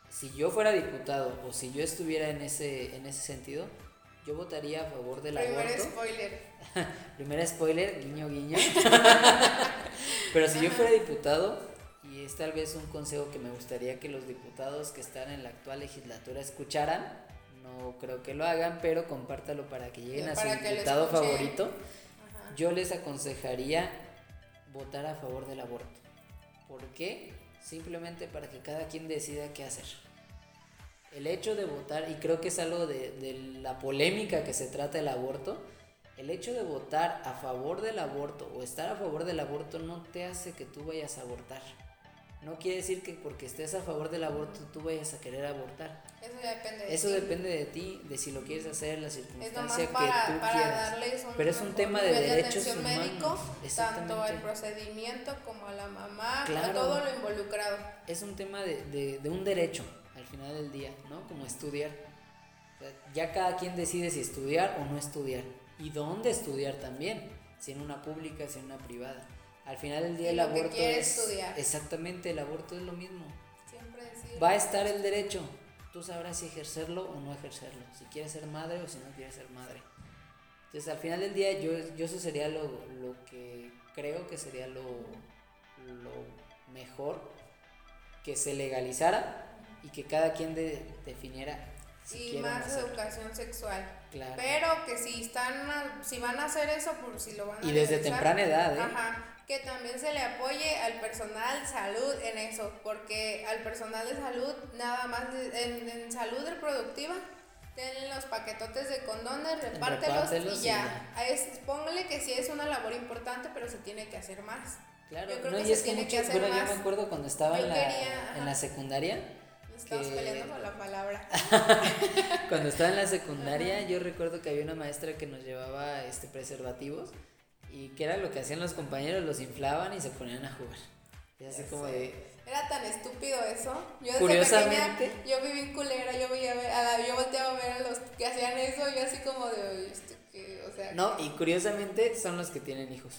si yo fuera diputado o si yo estuviera en ese, en ese sentido, yo votaría a favor del Primer aborto. spoiler. Primer spoiler, guiño guiño. Pero si yo fuera diputado, y es tal vez un consejo que me gustaría que los diputados que están en la actual legislatura escucharan, no creo que lo hagan, pero compártalo para que lleguen a su diputado favorito. Ajá. Yo les aconsejaría votar a favor del aborto. ¿Por qué? Simplemente para que cada quien decida qué hacer. El hecho de votar, y creo que es algo de, de la polémica que se trata el aborto, el hecho de votar a favor del aborto o estar a favor del aborto no te hace que tú vayas a abortar. No quiere decir que porque estés a favor del aborto tú vayas a querer abortar. Eso ya depende de Eso ti. depende de ti, de si lo quieres hacer, la Es circunstancia nomás que tú para quieras. darles un Pero es un tema de derechos atención humanos. médico, tanto el procedimiento como a la mamá, a todo lo involucrado. es un tema de, de- de un derecho al final del día, ¿no? Como estudiar. O sea, ya cada quien decide si estudiar o no estudiar. Y dónde estudiar también. Si en una pública, si en una privada. Al final del día el aborto es... estudiar. Exactamente, el aborto es lo mismo. Siempre decir. Va a estar el derecho. Tú sabrás si ejercerlo o no ejercerlo. Si quieres ser madre o si no quieres ser madre. Entonces al final del día yo, yo eso sería lo, lo que creo que sería lo, lo mejor. Que se legalizara y que cada quien de- definiera si y más educación sexual. Claro. Pero que si están a- si van a hacer eso, por si lo van a Y desde temprana edad, ¿eh? Ajá, que también se le apoye al personal salud en eso, porque al personal de salud nada más en, en salud reproductiva tienen los paquetotes de condones, repártelos, Repártelos y y ya. Es, póngale que sí es una labor importante, pero se tiene que hacer más. Claro, Yo creo no, que y se es que tiene que muchos, hacer bueno, yo más. me acuerdo cuando estaba Yo en la, quería, en la ajá. Secundaria, estamos Que- peleando por la palabra. Cuando estaba en la secundaria, yo recuerdo que había una maestra que nos llevaba este preservativos y que era lo que hacían los compañeros, los inflaban y se ponían a jugar. Y así como de, Era tan estúpido eso. Yo desde Curiosamente. pequeña, yo viví en culera, yo veía yo volteaba a ver a los que hacían eso y yo así como de, "Oye, esto que, o sea, no, y curiosamente son los que tienen hijos.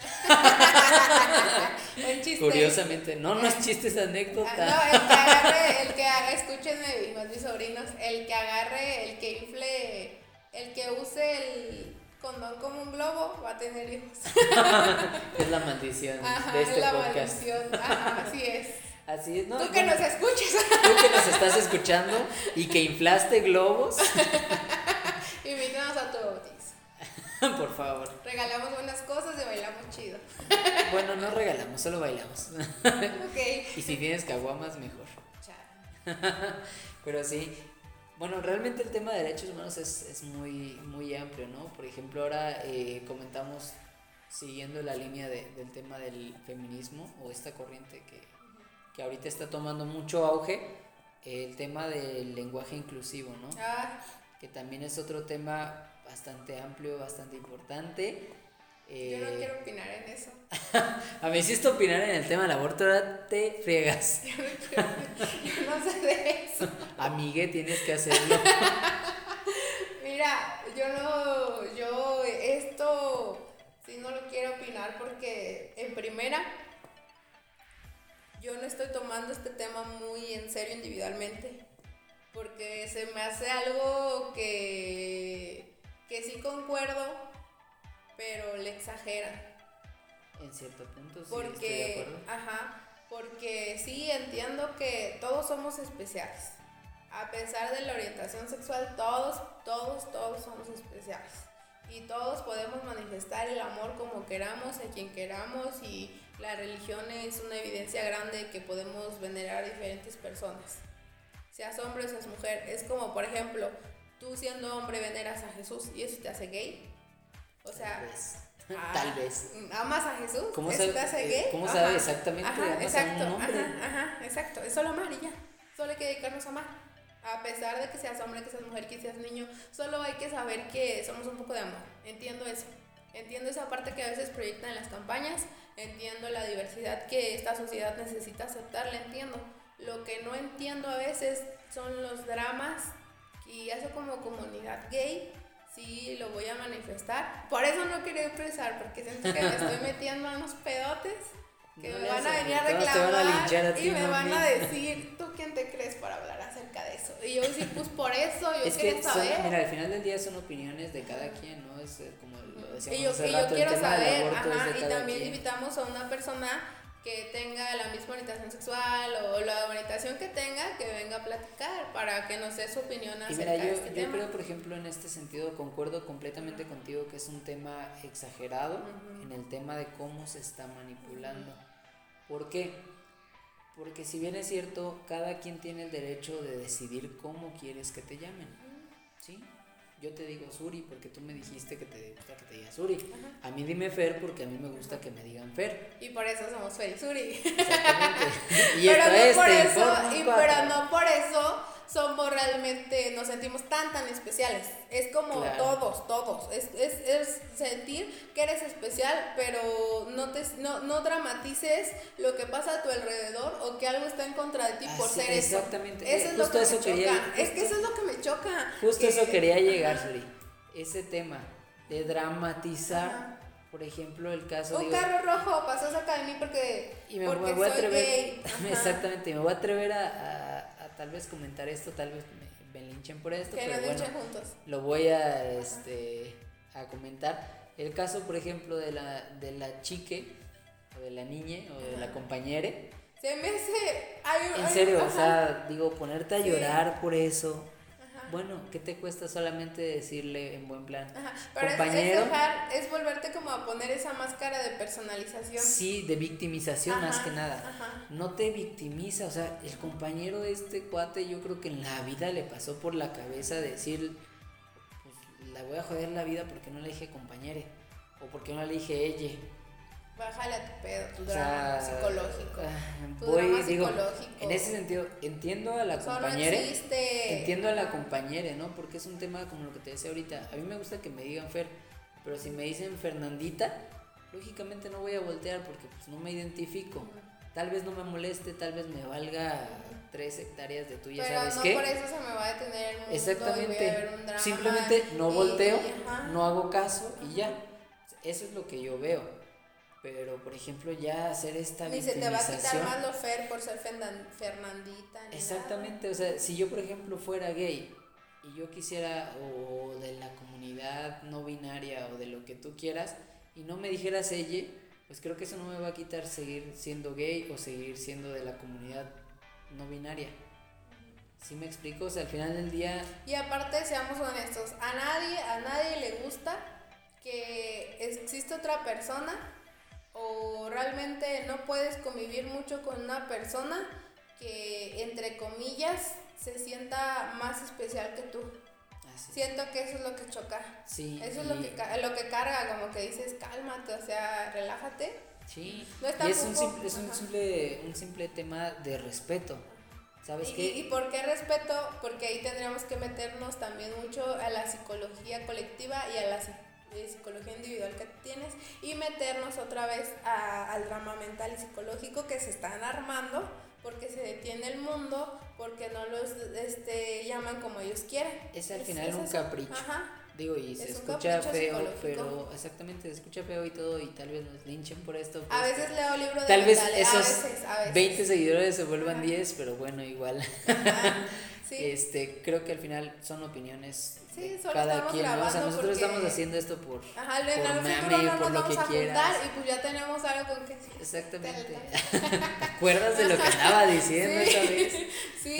un chiste. Curiosamente, no, no es chiste, es anécdota. Ah, no, el que agarre, el que haga, escúchenme, y más mis sobrinos, el que agarre, el que infle, el que use el condón como un globo va a tener hijos. Es la maldición Ajá, de este es la podcast. maldición. Ajá, así es. Así es, ¿no? Tú que bueno, nos escuches tú que nos estás escuchando y que inflaste globos, por favor. Regalamos buenas cosas y bailamos chido. Bueno, no regalamos, solo bailamos. Ok. Y si tienes caguamas, mejor. Chao. Pero sí, bueno, realmente el tema de derechos humanos es, es muy, muy amplio, ¿no? Por ejemplo, ahora eh, comentamos, siguiendo la línea de- del tema del feminismo o esta corriente que, que ahorita está tomando mucho auge, el tema del lenguaje inclusivo, ¿no? Ah, Que también es otro tema bastante amplio, bastante importante. yo no Eh, quiero opinar en eso. A mí hiciste opinar en el tema del aborto, ahora te friegas. Yo no sé de eso. Amigue, tienes que hacerlo. Mira, yo no, yo esto sí no lo quiero opinar porque en primera yo no estoy tomando este tema muy en serio individualmente porque se me hace algo que, que sí concuerdo pero le exageran. En cierto punto, sí, estoy de Porque, acuerdo. ajá, porque sí entiendo que todos somos especiales. A pesar de la orientación sexual, todos, todos, todos somos especiales. Y todos podemos manifestar el amor como queramos, a quien queramos, y la religión es una evidencia grande de que podemos venerar a diferentes personas. Seas hombre o seas mujer. Es como, por ejemplo, tú siendo hombre veneras a Jesús y eso te hace gay. O sea, Tal vez. Ah, Tal vez. ¿Amas a Jesús? ¿Cómo ¿Eso sabe- te hace eh, gay? cómo sabe exactamente Ajá, amas a un exacto? Ajá, ajá, exacto. Es solo amar y ya. Solo hay que dedicarnos a amar. A pesar de que seas hombre, que seas mujer, que seas niño, solo hay que saber que somos un poco de amor. Entiendo eso. Entiendo esa parte que a veces proyectan en las campañas. Entiendo la diversidad que esta sociedad necesita aceptar. La entiendo. Lo que no entiendo a veces son los dramas y eso como comunidad gay sí lo voy a manifestar. Por eso no quería expresar, porque siento que me estoy metiendo a unos pedotes que No me van a venir a van reclamar a ti, y me van a mami. decir, ¿tú quién te crees para hablar acerca de eso? Y yo decir, pues por eso yo Es quería que, son, saber. mira, al final del día son opiniones de cada quien, ¿no? Es eh, como lo decíamos y yo, hace y yo rato, el quiero saber, ajá, y también quien. invitamos a una persona que tenga la misma orientación sexual o la orientación que tenga, que venga a platicar para que nos dé su opinión Y acerca mira, de yo, este yo tema. creo, por ejemplo, en este sentido, concuerdo completamente contigo que es un tema exagerado en el tema de cómo se está manipulando. ¿Por qué? Porque si bien es cierto, cada quien tiene el derecho de decidir cómo quieres que te llamen. ¿Sí? Yo te digo Suri porque tú me dijiste que te gusta que te diga Suri. A mí dime Fer porque a mí me gusta que me digan Fer. Y por eso somos Ferisuri. Exactamente. y pero no por eso, y pero no por eso somos realmente, nos sentimos tan tan especiales. Es como Claro. todos, todos. Es, es, es sentir que eres especial, pero no te no, no dramatices lo que pasa a tu alrededor o que algo está en contra de ti por Así, ser eso. exactamente. Eso es lo justo que eso me quería- choca. es que justo- eso es lo que me choca. Justo que- eso quería llegar. Suri. Ese tema de dramatizar, Ajá. por ejemplo, el caso Un digo, carro rojo pasó cerca de mí porque, y me, porque me voy a soy atrever, gay. Exactamente, me voy a atrever a- a tal vez comentar esto, tal vez me, me linchen por esto, Que pero bueno, juntos. lo voy a, este, a comentar. El caso, por ejemplo, de la, de la chique, o de la niña, o de la compañere. Se me hace. un- En serio, o sea, digo, ponerte a Sí. llorar por eso. Bueno, ¿qué te cuesta solamente decirle en buen plan? Ajá, Pero es- es, compañero? dejar, es volverte como a poner esa máscara de personalización. Sí, de victimización más Ajá, que nada. ajá. No te victimiza, o sea, el compañero de este cuate yo creo que en la vida le pasó por la cabeza decir, pues la voy a joder la vida porque no le dije compañere, o porque no le dije ella, Bájale a tu pedo, tu O drama sea, psicológico. ah, Tu voy, drama digo, psicológico. en ese sentido, entiendo a la Solo compañera. existe. Entiendo a la compañera, ¿no? Porque es un tema como lo que te decía ahorita. A mí me gusta que me digan Fer, pero si me dicen Fernandita, lógicamente no voy a voltear porque pues no me identifico. Tal vez no me moleste, tal vez me valga tres hectáreas de tuya, Pero ¿sabes no qué? por eso se me va a detener el mundo y voy a Exactamente. ver un drama. Simplemente no y- volteo, ajá. no hago caso y ya. Eso es lo que yo veo. Pero, por ejemplo, ya hacer esta Ni se te va a quitar más lo fer por ser Fernan- Fernandita. ni Exactamente, o sea, si yo por ejemplo fuera gay y yo quisiera o de la comunidad no binaria o de lo que tú quieras y no me dijeras ella, pues creo que eso no me va a quitar seguir siendo gay o seguir siendo de la comunidad no binaria. ¿Sí me explico? O sea, al final del día. Y aparte, seamos honestos, a nadie, a nadie le gusta que existe otra persona o realmente no puedes convivir mucho con una persona que, entre comillas, se sienta más especial que tú. así. Siento que eso es lo que choca. Sí, Eso es lo que, lo que carga, como que dices, cálmate, o sea, relájate. Sí, No es y es un, simple, es un, simple, un simple tema de respeto. ¿Sabes Y, qué? y- por qué respeto? Porque ahí tendríamos que meternos también mucho a la psicología colectiva y a la psi- eh, psicología individual que tienes y meternos otra vez a- al drama mental y psicológico que se están armando porque se detiene el mundo, porque no los este, llaman como ellos quieren. Es al final es un capricho. Ajá. Digo, y se Es escucha feo, pero exactamente, se escucha feo y todo, y tal vez nos linchen por esto. A pues, veces leo libros de Tal vez esos a veces, a veces. 20 seguidores se vuelvan 10, pero bueno, igual. Sí. Este, creo que al final son opiniones Sí, de solo cada estamos quien, ¿no? O sea, nosotros porque- estamos haciendo esto por, Ajá, en por futuro mame, no por lo que quieras. y pues ya tenemos algo con que Exactamente. ¿Te acuerdas de lo que andaba diciendo Sí. esa vez? Sí,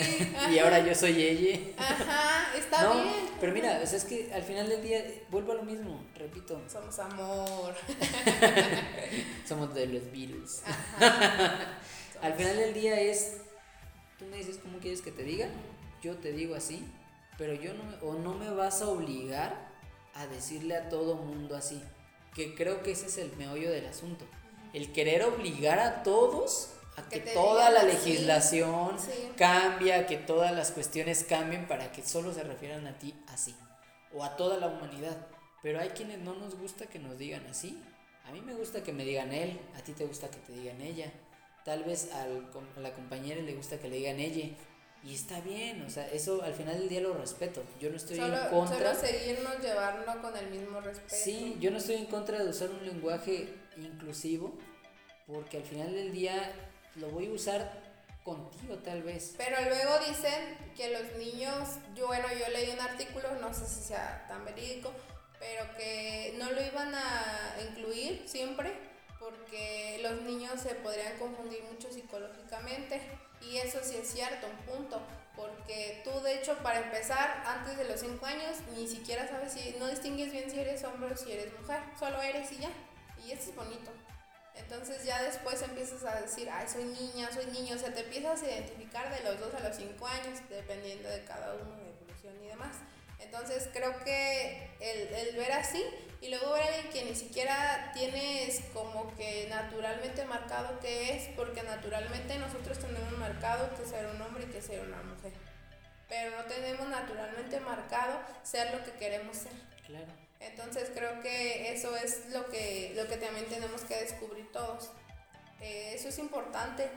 Y ahora yo soy ella. ajá, está No, bien. pero mira, o sea, es que al final del día vuelvo a lo mismo, repito, Somos amor. somos de los Beatles. Ajá. Al final del día es, tú me dices cómo quieres que te diga, yo te digo así, pero yo no, me- o no me vas a obligar a decirle a todo mundo así, que creo que ese es el meollo del asunto, el querer obligar a todos a Que toda la legislación Sí. cambie, que todas las cuestiones cambien para que solo se refieran a ti así, o a toda la humanidad, pero hay quienes no nos gusta que nos digan así. A mí me gusta que me digan él, a ti te gusta que te digan ella. Tal vez al a la compañera le gusta que le digan ella. Y está bien, o sea, eso al final del día lo respeto. Yo no estoy Solo, en contra. solo seguirnos llevando con el mismo respeto. Sí, yo no estoy en contra de usar un lenguaje inclusivo, porque al final del día lo voy a usar contigo tal vez. Pero luego dicen que los niños, yo bueno, yo leí un artículo, no sé si sea tan verídico, pero que no lo iban a incluir siempre porque los niños se podrían confundir mucho psicológicamente y eso sí es cierto, un punto, porque tú de hecho para empezar antes de los 5 años ni siquiera sabes si, no distingues bien si eres hombre o si eres mujer, solo eres y ya, y eso es bonito. Entonces ya después empiezas a decir, ay, soy niña, soy niño, o sea, te empiezas a identificar de los 2 a los 5 años, dependiendo de cada uno, de evolución y demás. Entonces creo que el, el ver así y luego ver a alguien que ni siquiera tienes como que naturalmente marcado que es, porque naturalmente nosotros tenemos marcado que ser un hombre y que ser una mujer, pero no tenemos naturalmente marcado ser lo que queremos ser. Claro. Entonces creo que eso es lo que, lo que también tenemos que descubrir todos. Eh, eso es importante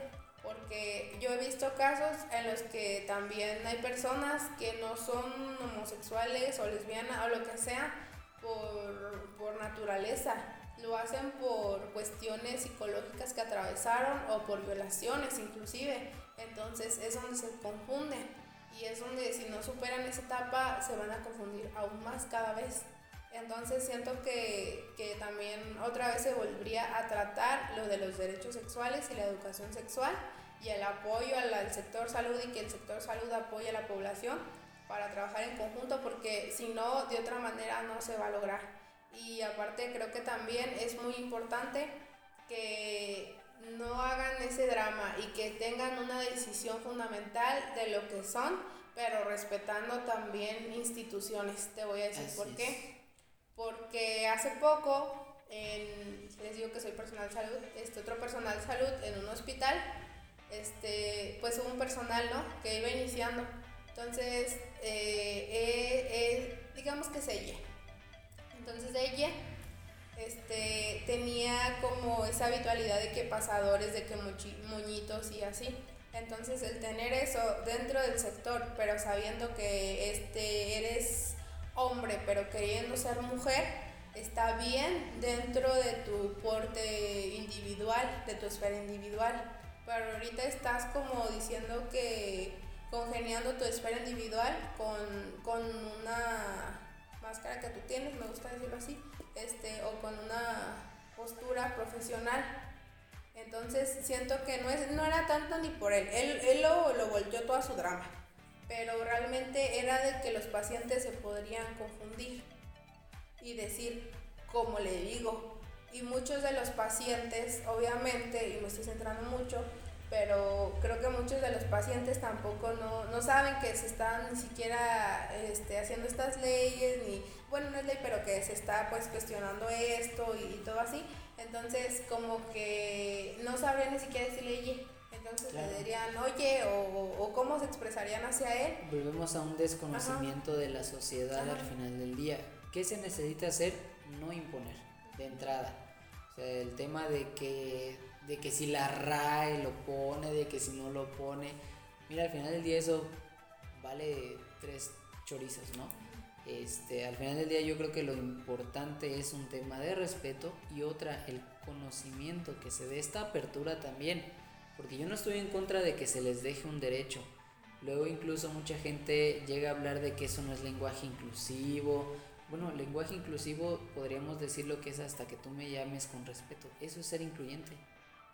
porque yo he visto casos en los que también hay personas que no son homosexuales o lesbianas o lo que sea por, por naturaleza. Lo hacen por cuestiones psicológicas que atravesaron o por violaciones inclusive. Entonces es donde se confunden y es donde si no superan esa etapa se van a confundir aún más cada vez. Entonces siento que, que también otra vez se volvería a tratar lo de los derechos sexuales y la educación sexual y el apoyo al, al sector salud y que el sector salud apoye a la población para trabajar en conjunto porque si no, de otra manera no se va a lograr. Y aparte creo que también es muy importante que no hagan ese drama y que tengan una decisión fundamental de lo que son, pero respetando también instituciones. Te voy a decir Así por es. qué. Porque hace poco en les digo que soy personal de salud, este otro personal de salud en un hospital, este, pues un personal, ¿no? Que iba iniciando. Entonces, eh, eh, eh, digamos que es ella. Entonces ella este, tenía como esa habitualidad de que pasadores, de que moñitos y así. Entonces el tener eso dentro del sector, pero sabiendo que este, eres hombre, pero queriendo ser mujer, está bien dentro de tu porte individual, de tu esfera individual. Pero ahorita estás como diciendo que congeniando tu esfera individual con, con una máscara que tú tienes, me gusta decirlo así, este, o con una postura profesional. Entonces siento que no, es, no era tanto ni por él, él, él lo, lo volteó toda su drama, pero realmente era de que los pacientes se podrían confundir y decir, como le digo, y muchos de los pacientes, obviamente, y me estoy centrando mucho, pero creo que muchos de los pacientes tampoco no, no saben que se están ni siquiera este, haciendo estas leyes, ni, bueno, no es ley, pero que se está pues cuestionando esto y, todo así. Entonces, como que no sabrían ni siquiera decirle, oye, entonces le dirían, oye, o, o, cómo se expresarían hacia él. Volvemos a un desconocimiento de la sociedad al final del día. ¿Qué se necesita hacer? No imponer, de entrada. O sea, el tema de que de que si la RAE lo pone, de que si no lo pone. Mira, al final del día eso vale tres chorizos, ¿no? Este, al final del día yo creo que lo importante es un tema de respeto y otra, el conocimiento, que se dé esta apertura también, porque yo no estoy en contra de que se les deje un derecho. Luego incluso mucha gente llega a hablar de que eso no es lenguaje inclusivo. Bueno, lenguaje inclusivo podríamos decir lo que es hasta que tú me llames con respeto. Eso es ser incluyente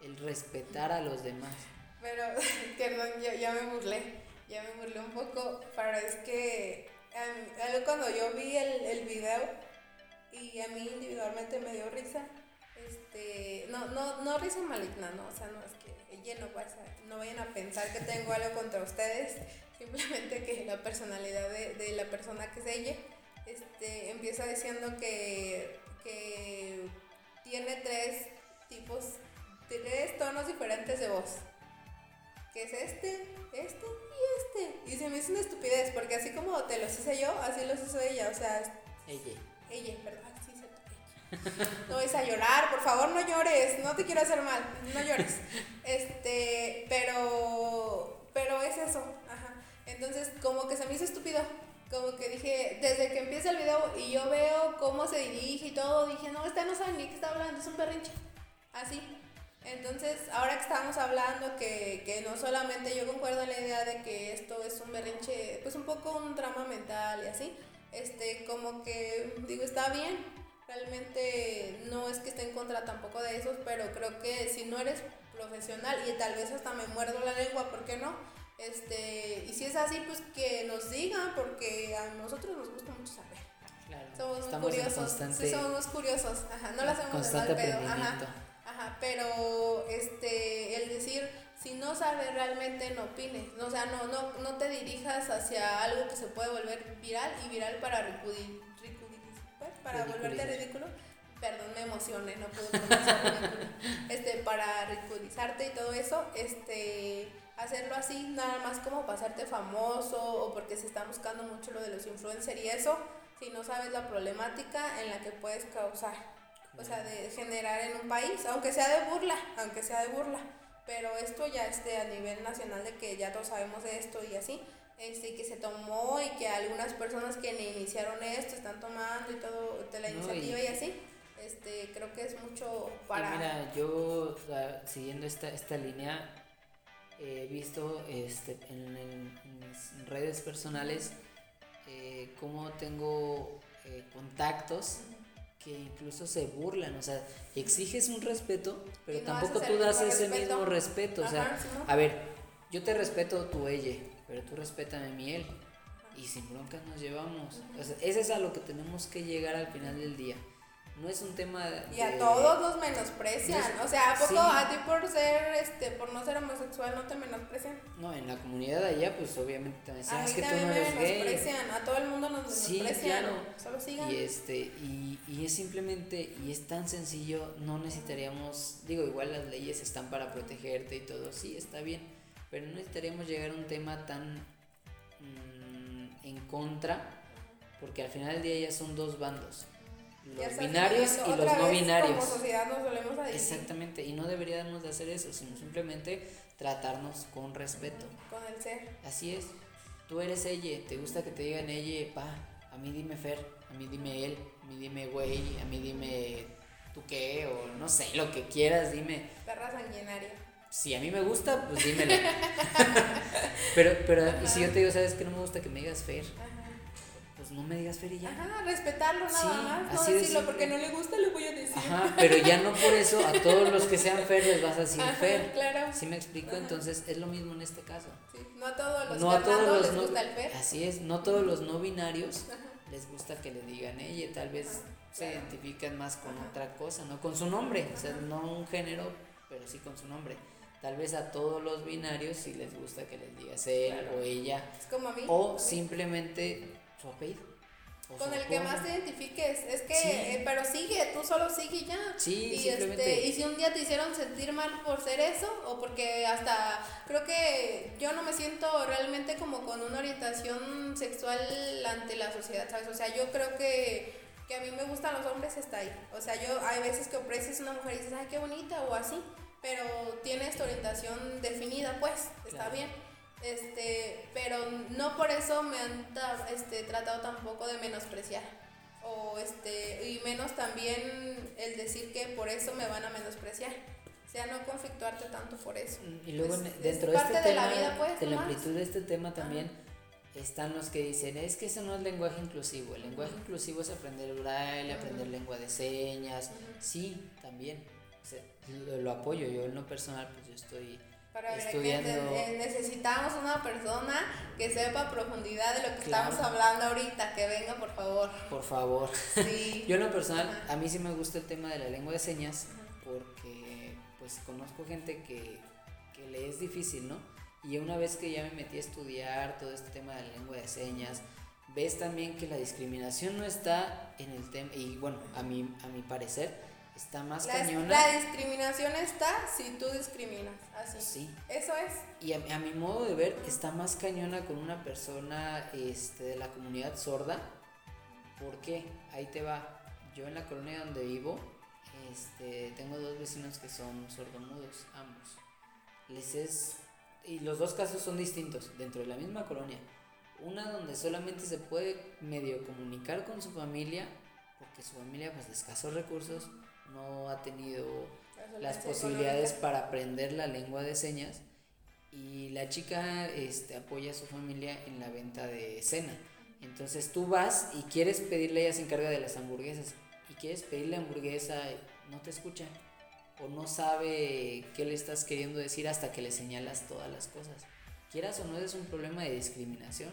el respetar a los demás. Pero, perdón, yo ya me burlé, ya me burlé un poco, pero es que algo cuando yo vi el, el video y a mí individualmente me dio risa, este, no, no, no risa maligna, no, o sea, no es que ella no, pasa, no vayan a pensar que tengo algo contra ustedes, simplemente que la personalidad de, de la persona que es ella, este, empieza diciendo que, que tiene tres tipos tres tonos diferentes de voz. Que es este, este y este. Y se me hizo una estupidez, porque así como te los hice yo, así los hizo ella. O sea, ella. Ella, ¿verdad? Sí, se No vais a llorar, por favor, no llores. No te quiero hacer mal, no llores. Este, pero, pero es eso. Ajá. Entonces, como que se me hizo estúpido. Como que dije, desde que empieza el video y yo veo cómo se dirige y todo, dije, no, esta no sabe ni qué está hablando, es un berrinche. Así. Entonces, ahora que estamos hablando que, que, no solamente yo concuerdo en la idea de que esto es un berrinche, pues un poco un drama mental y así, este, como que digo, está bien, realmente no es que esté en contra tampoco de esos, pero creo que si no eres profesional y tal vez hasta me muerdo la lengua, ¿por qué no? Este, y si es así, pues que nos digan, porque a nosotros nos gusta mucho saber. Claro, somos muy curiosos. Sí, somos curiosos. Ajá, no lo hacemos de mal pedo. Ajá pero este, el decir, si no sabes realmente no opines, o sea, no, no, no te dirijas hacia algo que se puede volver viral y viral para ridiculizar, para volverte ridículo. Perdón, me emocioné, no puedo Este, para ridiculizarte y todo eso, este, hacerlo así, nada más como pasarte famoso o porque se está buscando mucho lo de los influencers y eso, si no sabes la problemática en la que puedes causar o sea, de generar en un país, aunque sea de burla, aunque sea de burla, pero esto ya esté a nivel nacional de que ya todos sabemos de esto y así, este, que se tomó y que algunas personas que iniciaron esto están tomando y todo de la iniciativa y, así, este, creo que es mucho para... mira, yo siguiendo esta, esta línea, he visto este, en, mis redes personales eh, cómo tengo eh, contactos que incluso se burlan, o sea, exiges un respeto, pero tampoco tú das ese mismo respeto, o sea, a ver, yo te respeto tu ella, pero tú respétame mi él, y sin broncas nos llevamos, o sea, ese es a lo que tenemos que llegar al final del día, no es un tema Y a de- todos los menosprecian. No es- O sea, ¿a poco sí. a ti por ser, este, por no ser homosexual no te menosprecian? No, en la comunidad de allá, pues obviamente también A mí es que tú también no me eres gay. menosprecian. A todo el mundo nos Sí, menosprecian. claro. Solo sigan. Y este, y, y es simplemente, y es tan sencillo, no necesitaríamos, digo, igual las leyes están para protegerte y todo, sí, está bien, pero no necesitaríamos llegar a un tema tan mm, en contra, porque al final del día ya son dos bandos, los binarios y los no binarios. Como sociedad nos volvemos a dividir Exactamente, y no deberíamos de hacer eso, sino simplemente tratarnos con respeto. con el ser. Así es. Tú eres ella, te gusta que te digan ella, pa, a mí dime Fer, a mí dime él, a mí dime güey, a mí dime tú qué, o no sé, lo que quieras, dime. Perra sanguinaria. Si a mí me gusta, pues dímelo. pero, pero, y si yo te digo, ¿sabes que no me gusta que me digas Fer? Ajá. Pues no me digas Fer y ya. Ajá, respetarlo nada Sí, más. No de decirlo porque no le gusta, le voy a decir. Ajá, pero ya no por eso a todos los que sean Fer les vas a decir Ajá, Fer. claro. ¿Sí me explico? Ajá. Entonces es lo mismo en este caso. Sí, No a todos los no a todos los les no, gusta el fer. así es no todos los no binarios Ajá. les gusta que le digan ella tal vez se claro. identifican más con otra cosa no con su nombre o sea no un género pero sí con su nombre tal vez a todos los binarios sí les gusta que les digas él Claro. o ella Es como a mí. o simplemente su apellido o Con el que más te identifiques. Es que, Sí. eh, pero sigue, tú solo sigue y ya. Sí, y, este, y si un día te hicieron sentir mal por ser eso, o porque hasta creo que yo no me siento realmente como con una orientación sexual ante la sociedad, ¿sabes? O sea, yo creo que, que a mí me gustan los hombres, está ahí. O sea, yo hay veces que aprecias una mujer y dices, ay, qué bonita, o así, pero tienes tu orientación definida, pues, está Claro. bien. Este, pero no por eso me han este, tratado tampoco de menospreciar. O este, y menos también el decir que por eso me van a menospreciar. O sea, no conflictuarte tanto por eso. Y luego Es- en- es dentro de parte este de tema, la vida, pues, de la nomás. amplitud de este tema también, están los que dicen, es que eso no es lenguaje inclusivo, el lenguaje inclusivo es aprender braille, aprender lengua de señas, sí, también, o sea, lo, lo apoyo, yo en lo personal, pues yo estoy Para ver, estudiando, que- eh, necesitamos una persona que sepa a profundidad de lo que Claro. estamos hablando ahorita. Que venga, por favor. por favor. Sí. Yo en lo personal, Ajá. a mí sí me gusta el tema de la lengua de señas, porque pues conozco gente que, que le es difícil, ¿no? Y una vez que ya me metí a estudiar todo este tema de la lengua de señas, ves también que la discriminación no está en el tema, y bueno, a mi, a mi parecer, está más La, cañona. la discriminación está si tú discriminas. Así. Sí. Eso es. Y a, a mi modo de ver, está más cañona con una persona este, de la comunidad sorda. ¿Por qué? Ahí te va. Yo en la colonia donde vivo, este, tengo dos vecinos que son sordomudos, ambos. Les es. Y los dos casos son distintos, dentro de la misma colonia. Una donde solamente se puede medio comunicar con su familia, porque su familia, pues de escasos recursos, no ha tenido las posibilidades económica. para aprender la lengua de señas y la chica este, apoya a su familia en la venta de cena. Entonces tú vas y quieres pedirle, ella se encarga de las hamburguesas, y quieres pedirle hamburguesa, no te escucha o no sabe qué le estás queriendo decir hasta que le señalas todas las cosas. Quieras o no, es un problema de discriminación.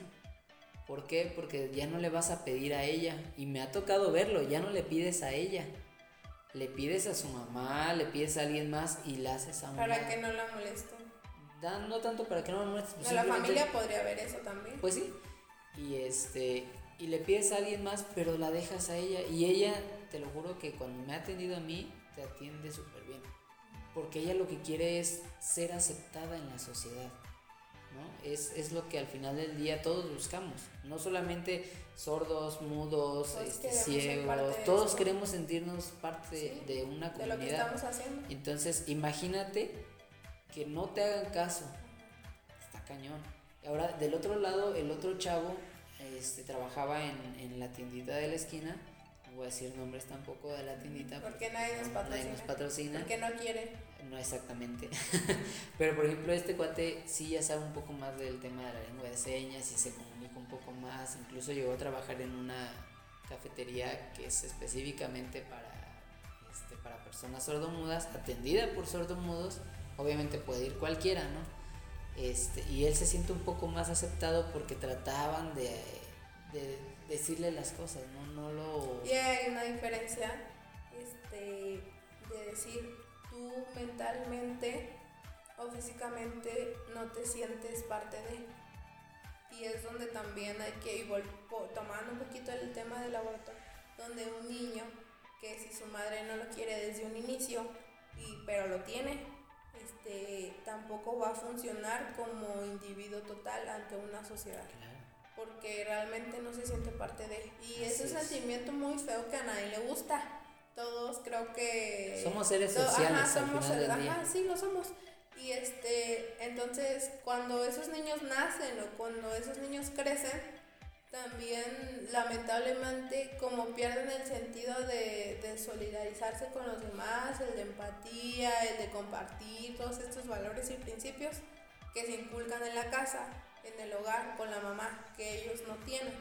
¿Por qué? Porque ya no le vas a pedir a ella. Y me ha tocado verlo, ya no le pides a ella. Le pides a su mamá, le pides a alguien más y la haces a una. Para que no la moleste. Da- no tanto para que no lo molestes. pues la familia podría haber eso también. Pues sí. Y este. Y le pides a alguien más, pero la dejas a ella. Y ella, te lo juro que cuando me ha atendido a mí, te atiende súper bien. Porque ella lo que quiere es ser aceptada en la sociedad. ¿No? Es, es lo que al final del día todos buscamos. No solamente sordos, mudos, Todos este, ciegos. Todos queremos sentirnos parte Sí, de una de lo que comunidad. estamos haciendo. Entonces, imagínate que no te hagan caso. Está cañón. Ahora, del otro lado, el otro chavo este, trabajaba en, en la tiendita de la esquina. Voy a decir nombres tampoco de la tiendita. Porque nadie nos Nadie patrocina. nos patrocina. Porque no quiere. No exactamente. Pero por ejemplo, este cuate sí ya sabe un poco más del tema de la lengua de señas y se comunica un poco más. Incluso llegó a trabajar en una cafetería que es específicamente para, este, para personas sordomudas, atendida por sordomudos. Obviamente puede ir cualquiera, ¿no? Este, y él se siente un poco más aceptado porque trataban de, de decirle las cosas, ¿no? Y hay una diferencia este, de decir, tú mentalmente o físicamente no te sientes parte de. Y es donde también hay que ir tomando un poquito el tema del aborto, donde un niño que si su madre no lo quiere desde un inicio, y, pero lo tiene, este, tampoco va a funcionar como individuo total ante una sociedad. Porque realmente no se siente parte de. Y es un sentimiento muy feo que a nadie le gusta. Todos creo que. Somos seres sociales. Ajá, somos, ajá, sí, lo somos. Y este, entonces, cuando esos niños nacen o cuando esos niños crecen, también lamentablemente como pierden el sentido de, de, solidarizarse con los demás, el de empatía, el de compartir, todos estos valores y principios que se inculcan en la casa, en el hogar, con la mamá, que ellos no tienen.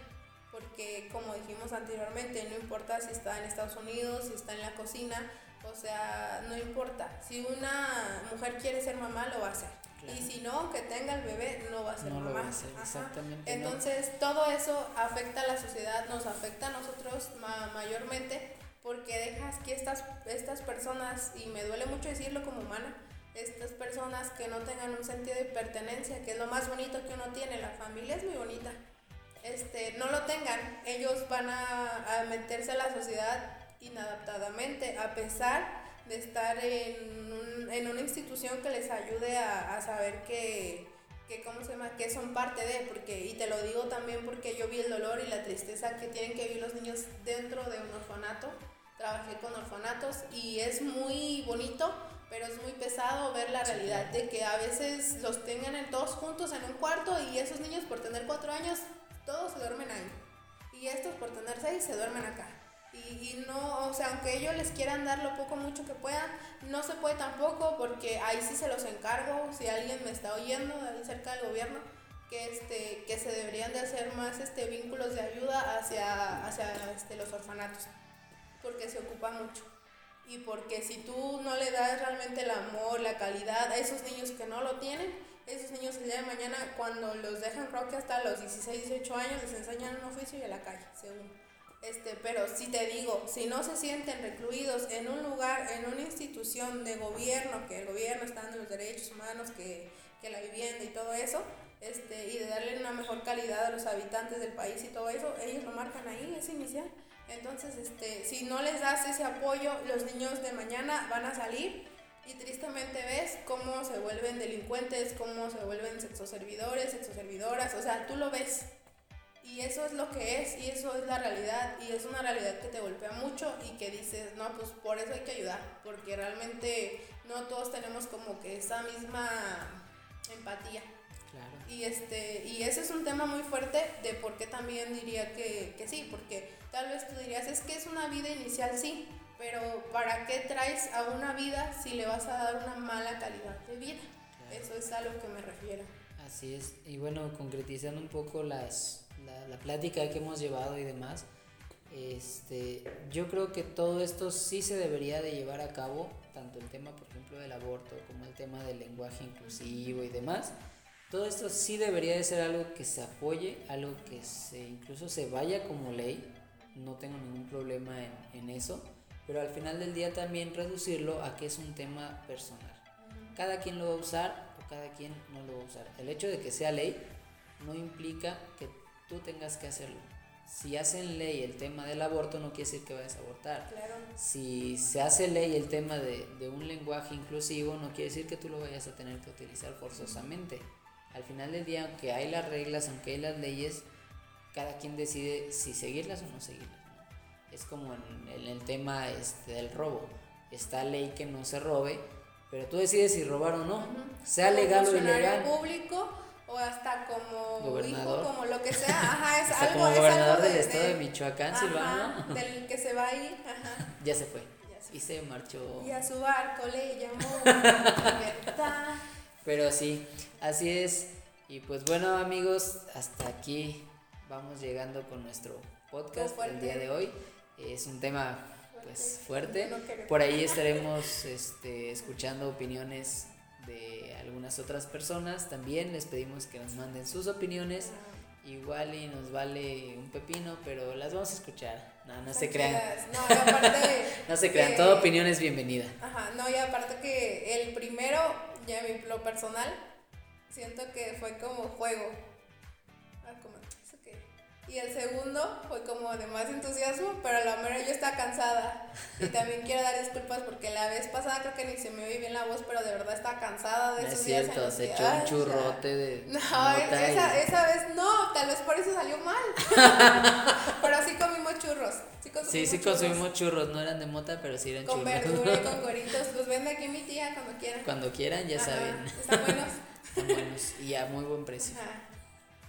Porque como dijimos anteriormente, no importa si está en Estados Unidos, si está en la cocina, o sea, no importa. Si una mujer quiere ser mamá, lo va a hacer. Y si no, que tenga el bebé, no va a ser no mamá. Lo va a hacer, exactamente. Entonces, todo eso afecta a la sociedad, nos afecta a nosotros mayormente, porque dejas que estas, estas personas, y me duele mucho decirlo como humana, estas personas que no tengan un sentido de pertenencia, que es lo más bonito que uno tiene, la familia es muy bonita, este, no lo tengan, ellos van a, a meterse a la sociedad inadaptadamente, a pesar de estar en, un, en una institución que les ayude a, a saber que, que, ¿cómo se llama? que son parte de, porque, y te lo digo también porque yo vi el dolor y la tristeza que tienen que vivir los niños dentro de un orfanato, trabajé con orfanatos y es muy bonito, pero es muy pesado ver la realidad de que a veces los tengan todos juntos en un cuarto y esos niños por tener cuatro años, todos se duermen ahí. Y estos por tener seis se duermen acá y, no, o sea, aunque ellos les quieran dar lo poco mucho que puedan, no se puede tampoco porque ahí sí se los encargo, si alguien me está oyendo de cerca del gobierno, que, este, que se deberían de hacer más este, vínculos de ayuda hacia, hacia este, los orfanatos, porque se ocupa mucho. Y porque si tú no le das realmente el amor, la calidad a esos niños que no lo tienen, esos niños el día de mañana cuando los dejan creo que hasta los 16, 18 años les enseñan un oficio y a la calle, según. Este, pero si te digo, si no se sienten recluidos en un lugar, en una institución de gobierno, que el gobierno está dando los derechos humanos, que, que la vivienda y todo eso, este, y de darle una mejor calidad a los habitantes del país y todo eso, ellos lo marcan ahí, es inicial. Entonces, este, si no les das ese apoyo, los niños de mañana van a salir y tristemente ves cómo se vuelven delincuentes, cómo se vuelven sexoservidores, sexoservidoras, o sea, tú lo ves, y eso es lo que es, y eso es la realidad, y es una realidad que te golpea mucho y que dices, no, pues por eso hay que ayudar, porque realmente no todos tenemos como que esa misma empatía. Claro. Y, este, y ese es un tema muy fuerte de por qué también diría que, que sí, porque tal vez tú dirías, es que es una vida inicial, sí, pero ¿para qué traes a una vida si le vas a dar una mala calidad de vida? Eso es a lo que me refiero. Así es, y bueno, concretizando un poco las, la, plática que hemos llevado y demás, este, yo creo que todo esto sí se debería de llevar a cabo, tanto el tema, por ejemplo, del aborto, como el tema del lenguaje inclusivo y demás. Todo esto sí debería de ser algo que se apoye, algo que se, incluso se vaya como ley. No tengo ningún problema en, en eso, pero al final del día también reducirlo a que es un tema personal. Cada quien lo va a usar o cada quien no lo va a usar. El hecho de que sea ley no implica que tú tengas que hacerlo. Si hacen ley el tema del aborto, no quiere decir que vayas a abortar. Claro. Si se hace ley el tema de, de, un lenguaje inclusivo, no quiere decir que tú lo vayas a tener que utilizar forzosamente. Al final del día, aunque hay las reglas, aunque hay las leyes, cada quien decide si seguirlas o no seguirlas. Es como en, el tema este, del robo. Está ley que no se robe, pero tú decides si robar o no, sea legal o ilegal. público o hasta como gobernador. hijo, como lo que sea, ajá, es algo como gobernador del estado de, Michoacán, ajá, del que se va a ir, ajá. Ya se fue. Y se marchó. Y a su barco le llamó libertad. Pero sí, así es. Y pues bueno, amigos, hasta aquí vamos llegando con nuestro podcast el día de hoy. Es un tema pues fuerte. Por ahí estaremos este, escuchando opiniones de algunas otras personas también. Les pedimos que nos manden sus opiniones igual y nos vale un pepino, pero las vamos a escuchar. No, no se crean. No, aparte. No se crean, que- toda opinión es bienvenida. Ajá, no, y aparte que el primero, ya mi lo personal, siento que fue como juego. Ah, como, ¿eso qué? Y el segundo fue como de más entusiasmo, pero a la mera yo estaba cansada. Y también quiero dar disculpas porque la vez pasada creo que ni se me oye bien la voz, pero de verdad estaba cansada de No esos es días cierto, se echó un churrote de No, esa, esa vez no, tal vez por eso salió mal. pero sí comimos churros. Sí, consumimos Sí, sí churros. consumimos churros, no eran de mota, pero sí eran Con churros. verdura y con cueritos. Los vende aquí mi tía cuando quieran. Cuando quieran, ya Ajá, saben. Están buenos. Están buenos y a muy buen precio. Ajá.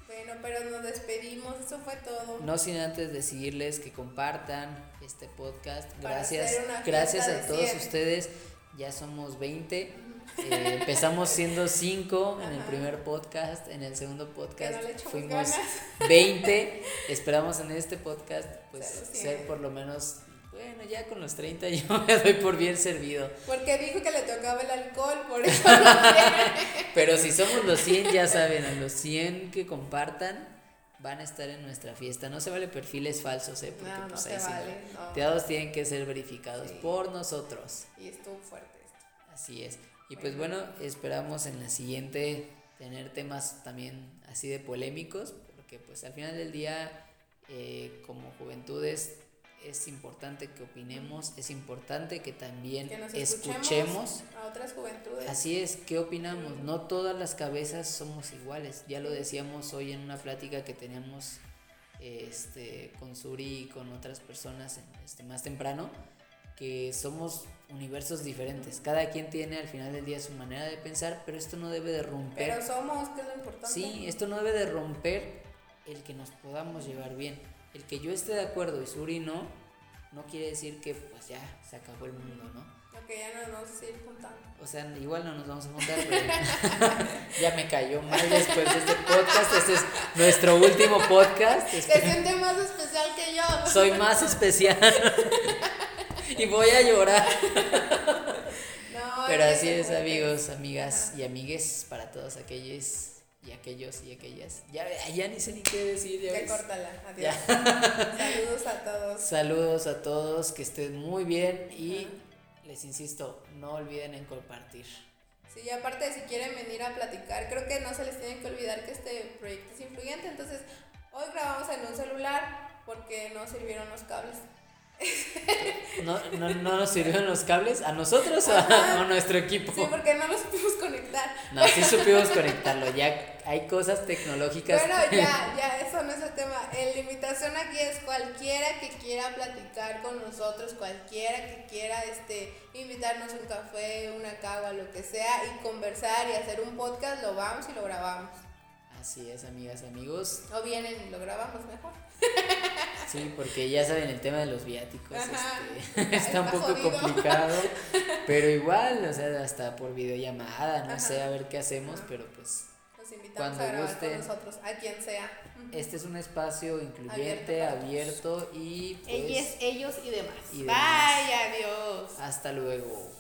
Bueno, pero nos despedimos. Eso fue todo. No sin antes decirles que compartan este podcast. Para Gracias, gracias a todos 100. ustedes. Ya somos 20. Eh, empezamos siendo 5 en el primer podcast. En el segundo podcast no fuimos ganas. 20. Esperamos en este podcast pues Ser los 100. ser por lo menos, bueno, ya con los 30 yo me doy por bien servido. Porque dijo que le tocaba el alcohol, por eso no. Pero si somos los 100, ya saben, a los 100 que compartan van a estar en nuestra fiesta. No se vale perfiles falsos, ¿eh? Porque No, pues ahí sí vale. Todos tienen que ser verificados Sí. por nosotros. Y estuvo fuerte esto. Así es. Y pues bueno, esperamos en la siguiente tener temas también así de polémicos, porque pues al final del día, eh, como juventudes, es importante que opinemos, es importante que también Que nos escuchemos. escuchemos a otras juventudes. Así es, ¿qué opinamos? No todas las cabezas somos iguales. Ya lo decíamos hoy en una plática que teníamos este, con Suri y con otras personas este, más temprano, que somos universos diferentes. Cada quien tiene al final del día su manera de pensar, pero esto no debe de romper. Pero somos, que es lo importante. Sí, esto no debe de romper el que nos podamos llevar bien. El que yo esté de acuerdo y Suri no, no quiere decir que pues ya se acabó el mundo, ¿no? Ok, ya no nos vamos a ir juntando. O sea, igual no nos vamos a juntar, pero ya me cayó mal después de este podcast. Este es nuestro último podcast. Se Espero- siente más especial que yo. Soy más especial. y voy a llorar. No, Pero así es, amigos, amigas y amigues, para todos aquellos y aquellos y aquellas. Ya, ya ni sé ni qué decir. Ya Ya córtala. Adiós. Ya. Saludos a todos. Saludos a todos, que estén muy bien y les insisto, no olviden en compartir. Sí, y aparte si quieren venir a platicar, creo que no se les tiene que olvidar que este proyecto es influyente. Entonces, hoy grabamos en un celular porque no sirvieron los cables. ¿No, no, no nos sirvieron los cables? ¿A nosotros o a, a nuestro equipo? Sí, porque no los supimos conectar. No, sí supimos conectarlo. Ya hay cosas tecnológicas. Bueno, ya, ya, eso no es el tema. La invitación aquí es cualquiera que quiera platicar con nosotros, cualquiera que quiera este, invitarnos un café, una cagua, lo que sea, y conversar y hacer un podcast, lo vamos y lo grabamos. Así es, amigas, amigos. O vienen y lo grabamos mejor. Sí, porque ya saben el tema de los viáticos. Ajá. este, está un poco jodido. complicado. Pero igual, o sea, hasta por videollamada, no Ajá. sé, a ver qué hacemos, pero pues. Los invitamos Cuando a grabar gusten. con nosotros, a quien sea. Este es un espacio incluyente, Abierto y pues. Ellos, ellos y demás. y Bye, demás. adiós. Hasta luego.